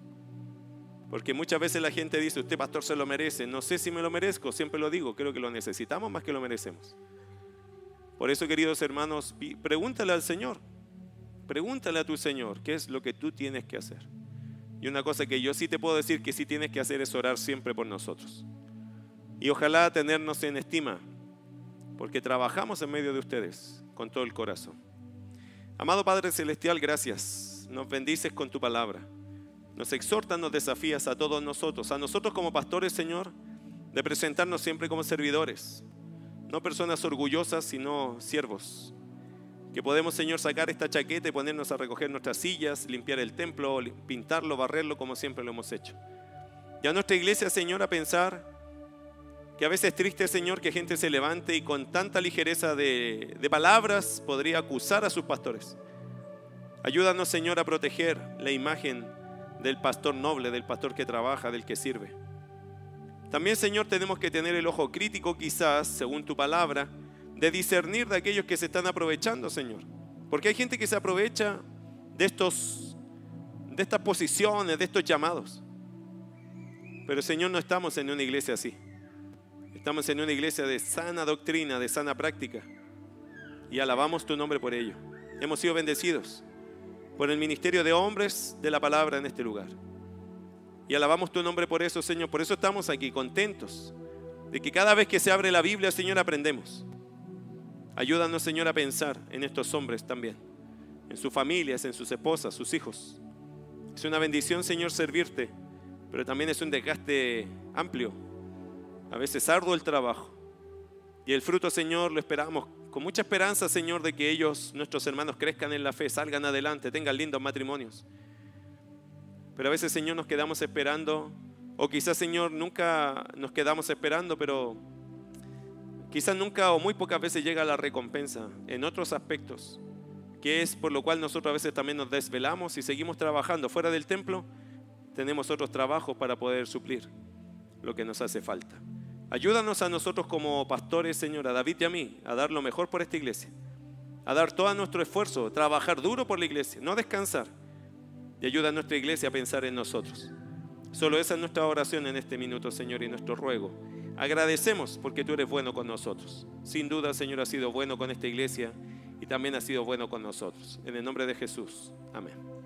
Porque muchas veces la gente dice, usted pastor se lo merece. No sé si me lo merezco, siempre lo digo, creo que lo necesitamos más que lo merecemos. Por eso, queridos hermanos, pregúntale al Señor. Pregúntale a tu Señor qué es lo que tú tienes que hacer. Y una cosa que yo sí te puedo decir que sí tienes que hacer es orar siempre por nosotros. Y ojalá tenernos en estima porque trabajamos en medio de ustedes con todo el corazón. Amado Padre Celestial, gracias. Nos bendices con tu palabra. Nos exhortas, nos desafías a todos nosotros, a nosotros como pastores, Señor, de presentarnos siempre como servidores, no personas orgullosas, sino siervos. Que podemos, Señor, sacar esta chaqueta y ponernos a recoger nuestras sillas, limpiar el templo, pintarlo, barrerlo como siempre lo hemos hecho. Y a nuestra iglesia, Señor, a pensar que a veces es triste, Señor, que gente se levante y con tanta ligereza de, de palabras podría acusar a sus pastores. Ayúdanos, Señor, a proteger la imagen del pastor noble, del pastor que trabaja, del que sirve. También, Señor, tenemos que tener el ojo crítico, quizás, según tu palabra, de discernir de aquellos que se están aprovechando, Señor. Porque hay gente que se aprovecha de estos de estas posiciones, de estos llamados. Pero Señor, no estamos en una iglesia así. Estamos en una iglesia de sana doctrina, de sana práctica. Y alabamos tu nombre por ello. Hemos sido bendecidos por el ministerio de hombres de la palabra en este lugar. Y alabamos tu nombre por eso, Señor. Por eso estamos aquí contentos de que cada vez que se abre la Biblia, Señor, aprendemos. Ayúdanos, Señor, a pensar en estos hombres también, en sus familias, en sus esposas, sus hijos. Es una bendición, Señor, servirte, pero también es un desgaste amplio a veces arduo el trabajo. Y el fruto, Señor, lo esperamos con mucha esperanza, Señor, de que ellos, nuestros hermanos, crezcan en la fe, salgan adelante, tengan lindos matrimonios. Pero a veces, Señor, nos quedamos esperando, o quizás, Señor, nunca nos quedamos esperando, pero quizás nunca o muy pocas veces llega la recompensa en otros aspectos, que es por lo cual nosotros a veces también nos desvelamos y seguimos trabajando fuera del templo, tenemos otros trabajos para poder suplir lo que nos hace falta. Ayúdanos a nosotros como pastores, Señor, a David y a mí, a dar lo mejor por esta iglesia, a dar todo nuestro esfuerzo, trabajar duro por la iglesia, no descansar. Y ayuda a nuestra iglesia a pensar en nosotros. Solo esa es nuestra oración en este minuto, Señor, y nuestro ruego. Agradecemos porque tú eres bueno con nosotros. Sin duda, Señor, ha sido bueno con esta iglesia y también ha sido bueno con nosotros. En el nombre de Jesús. Amén.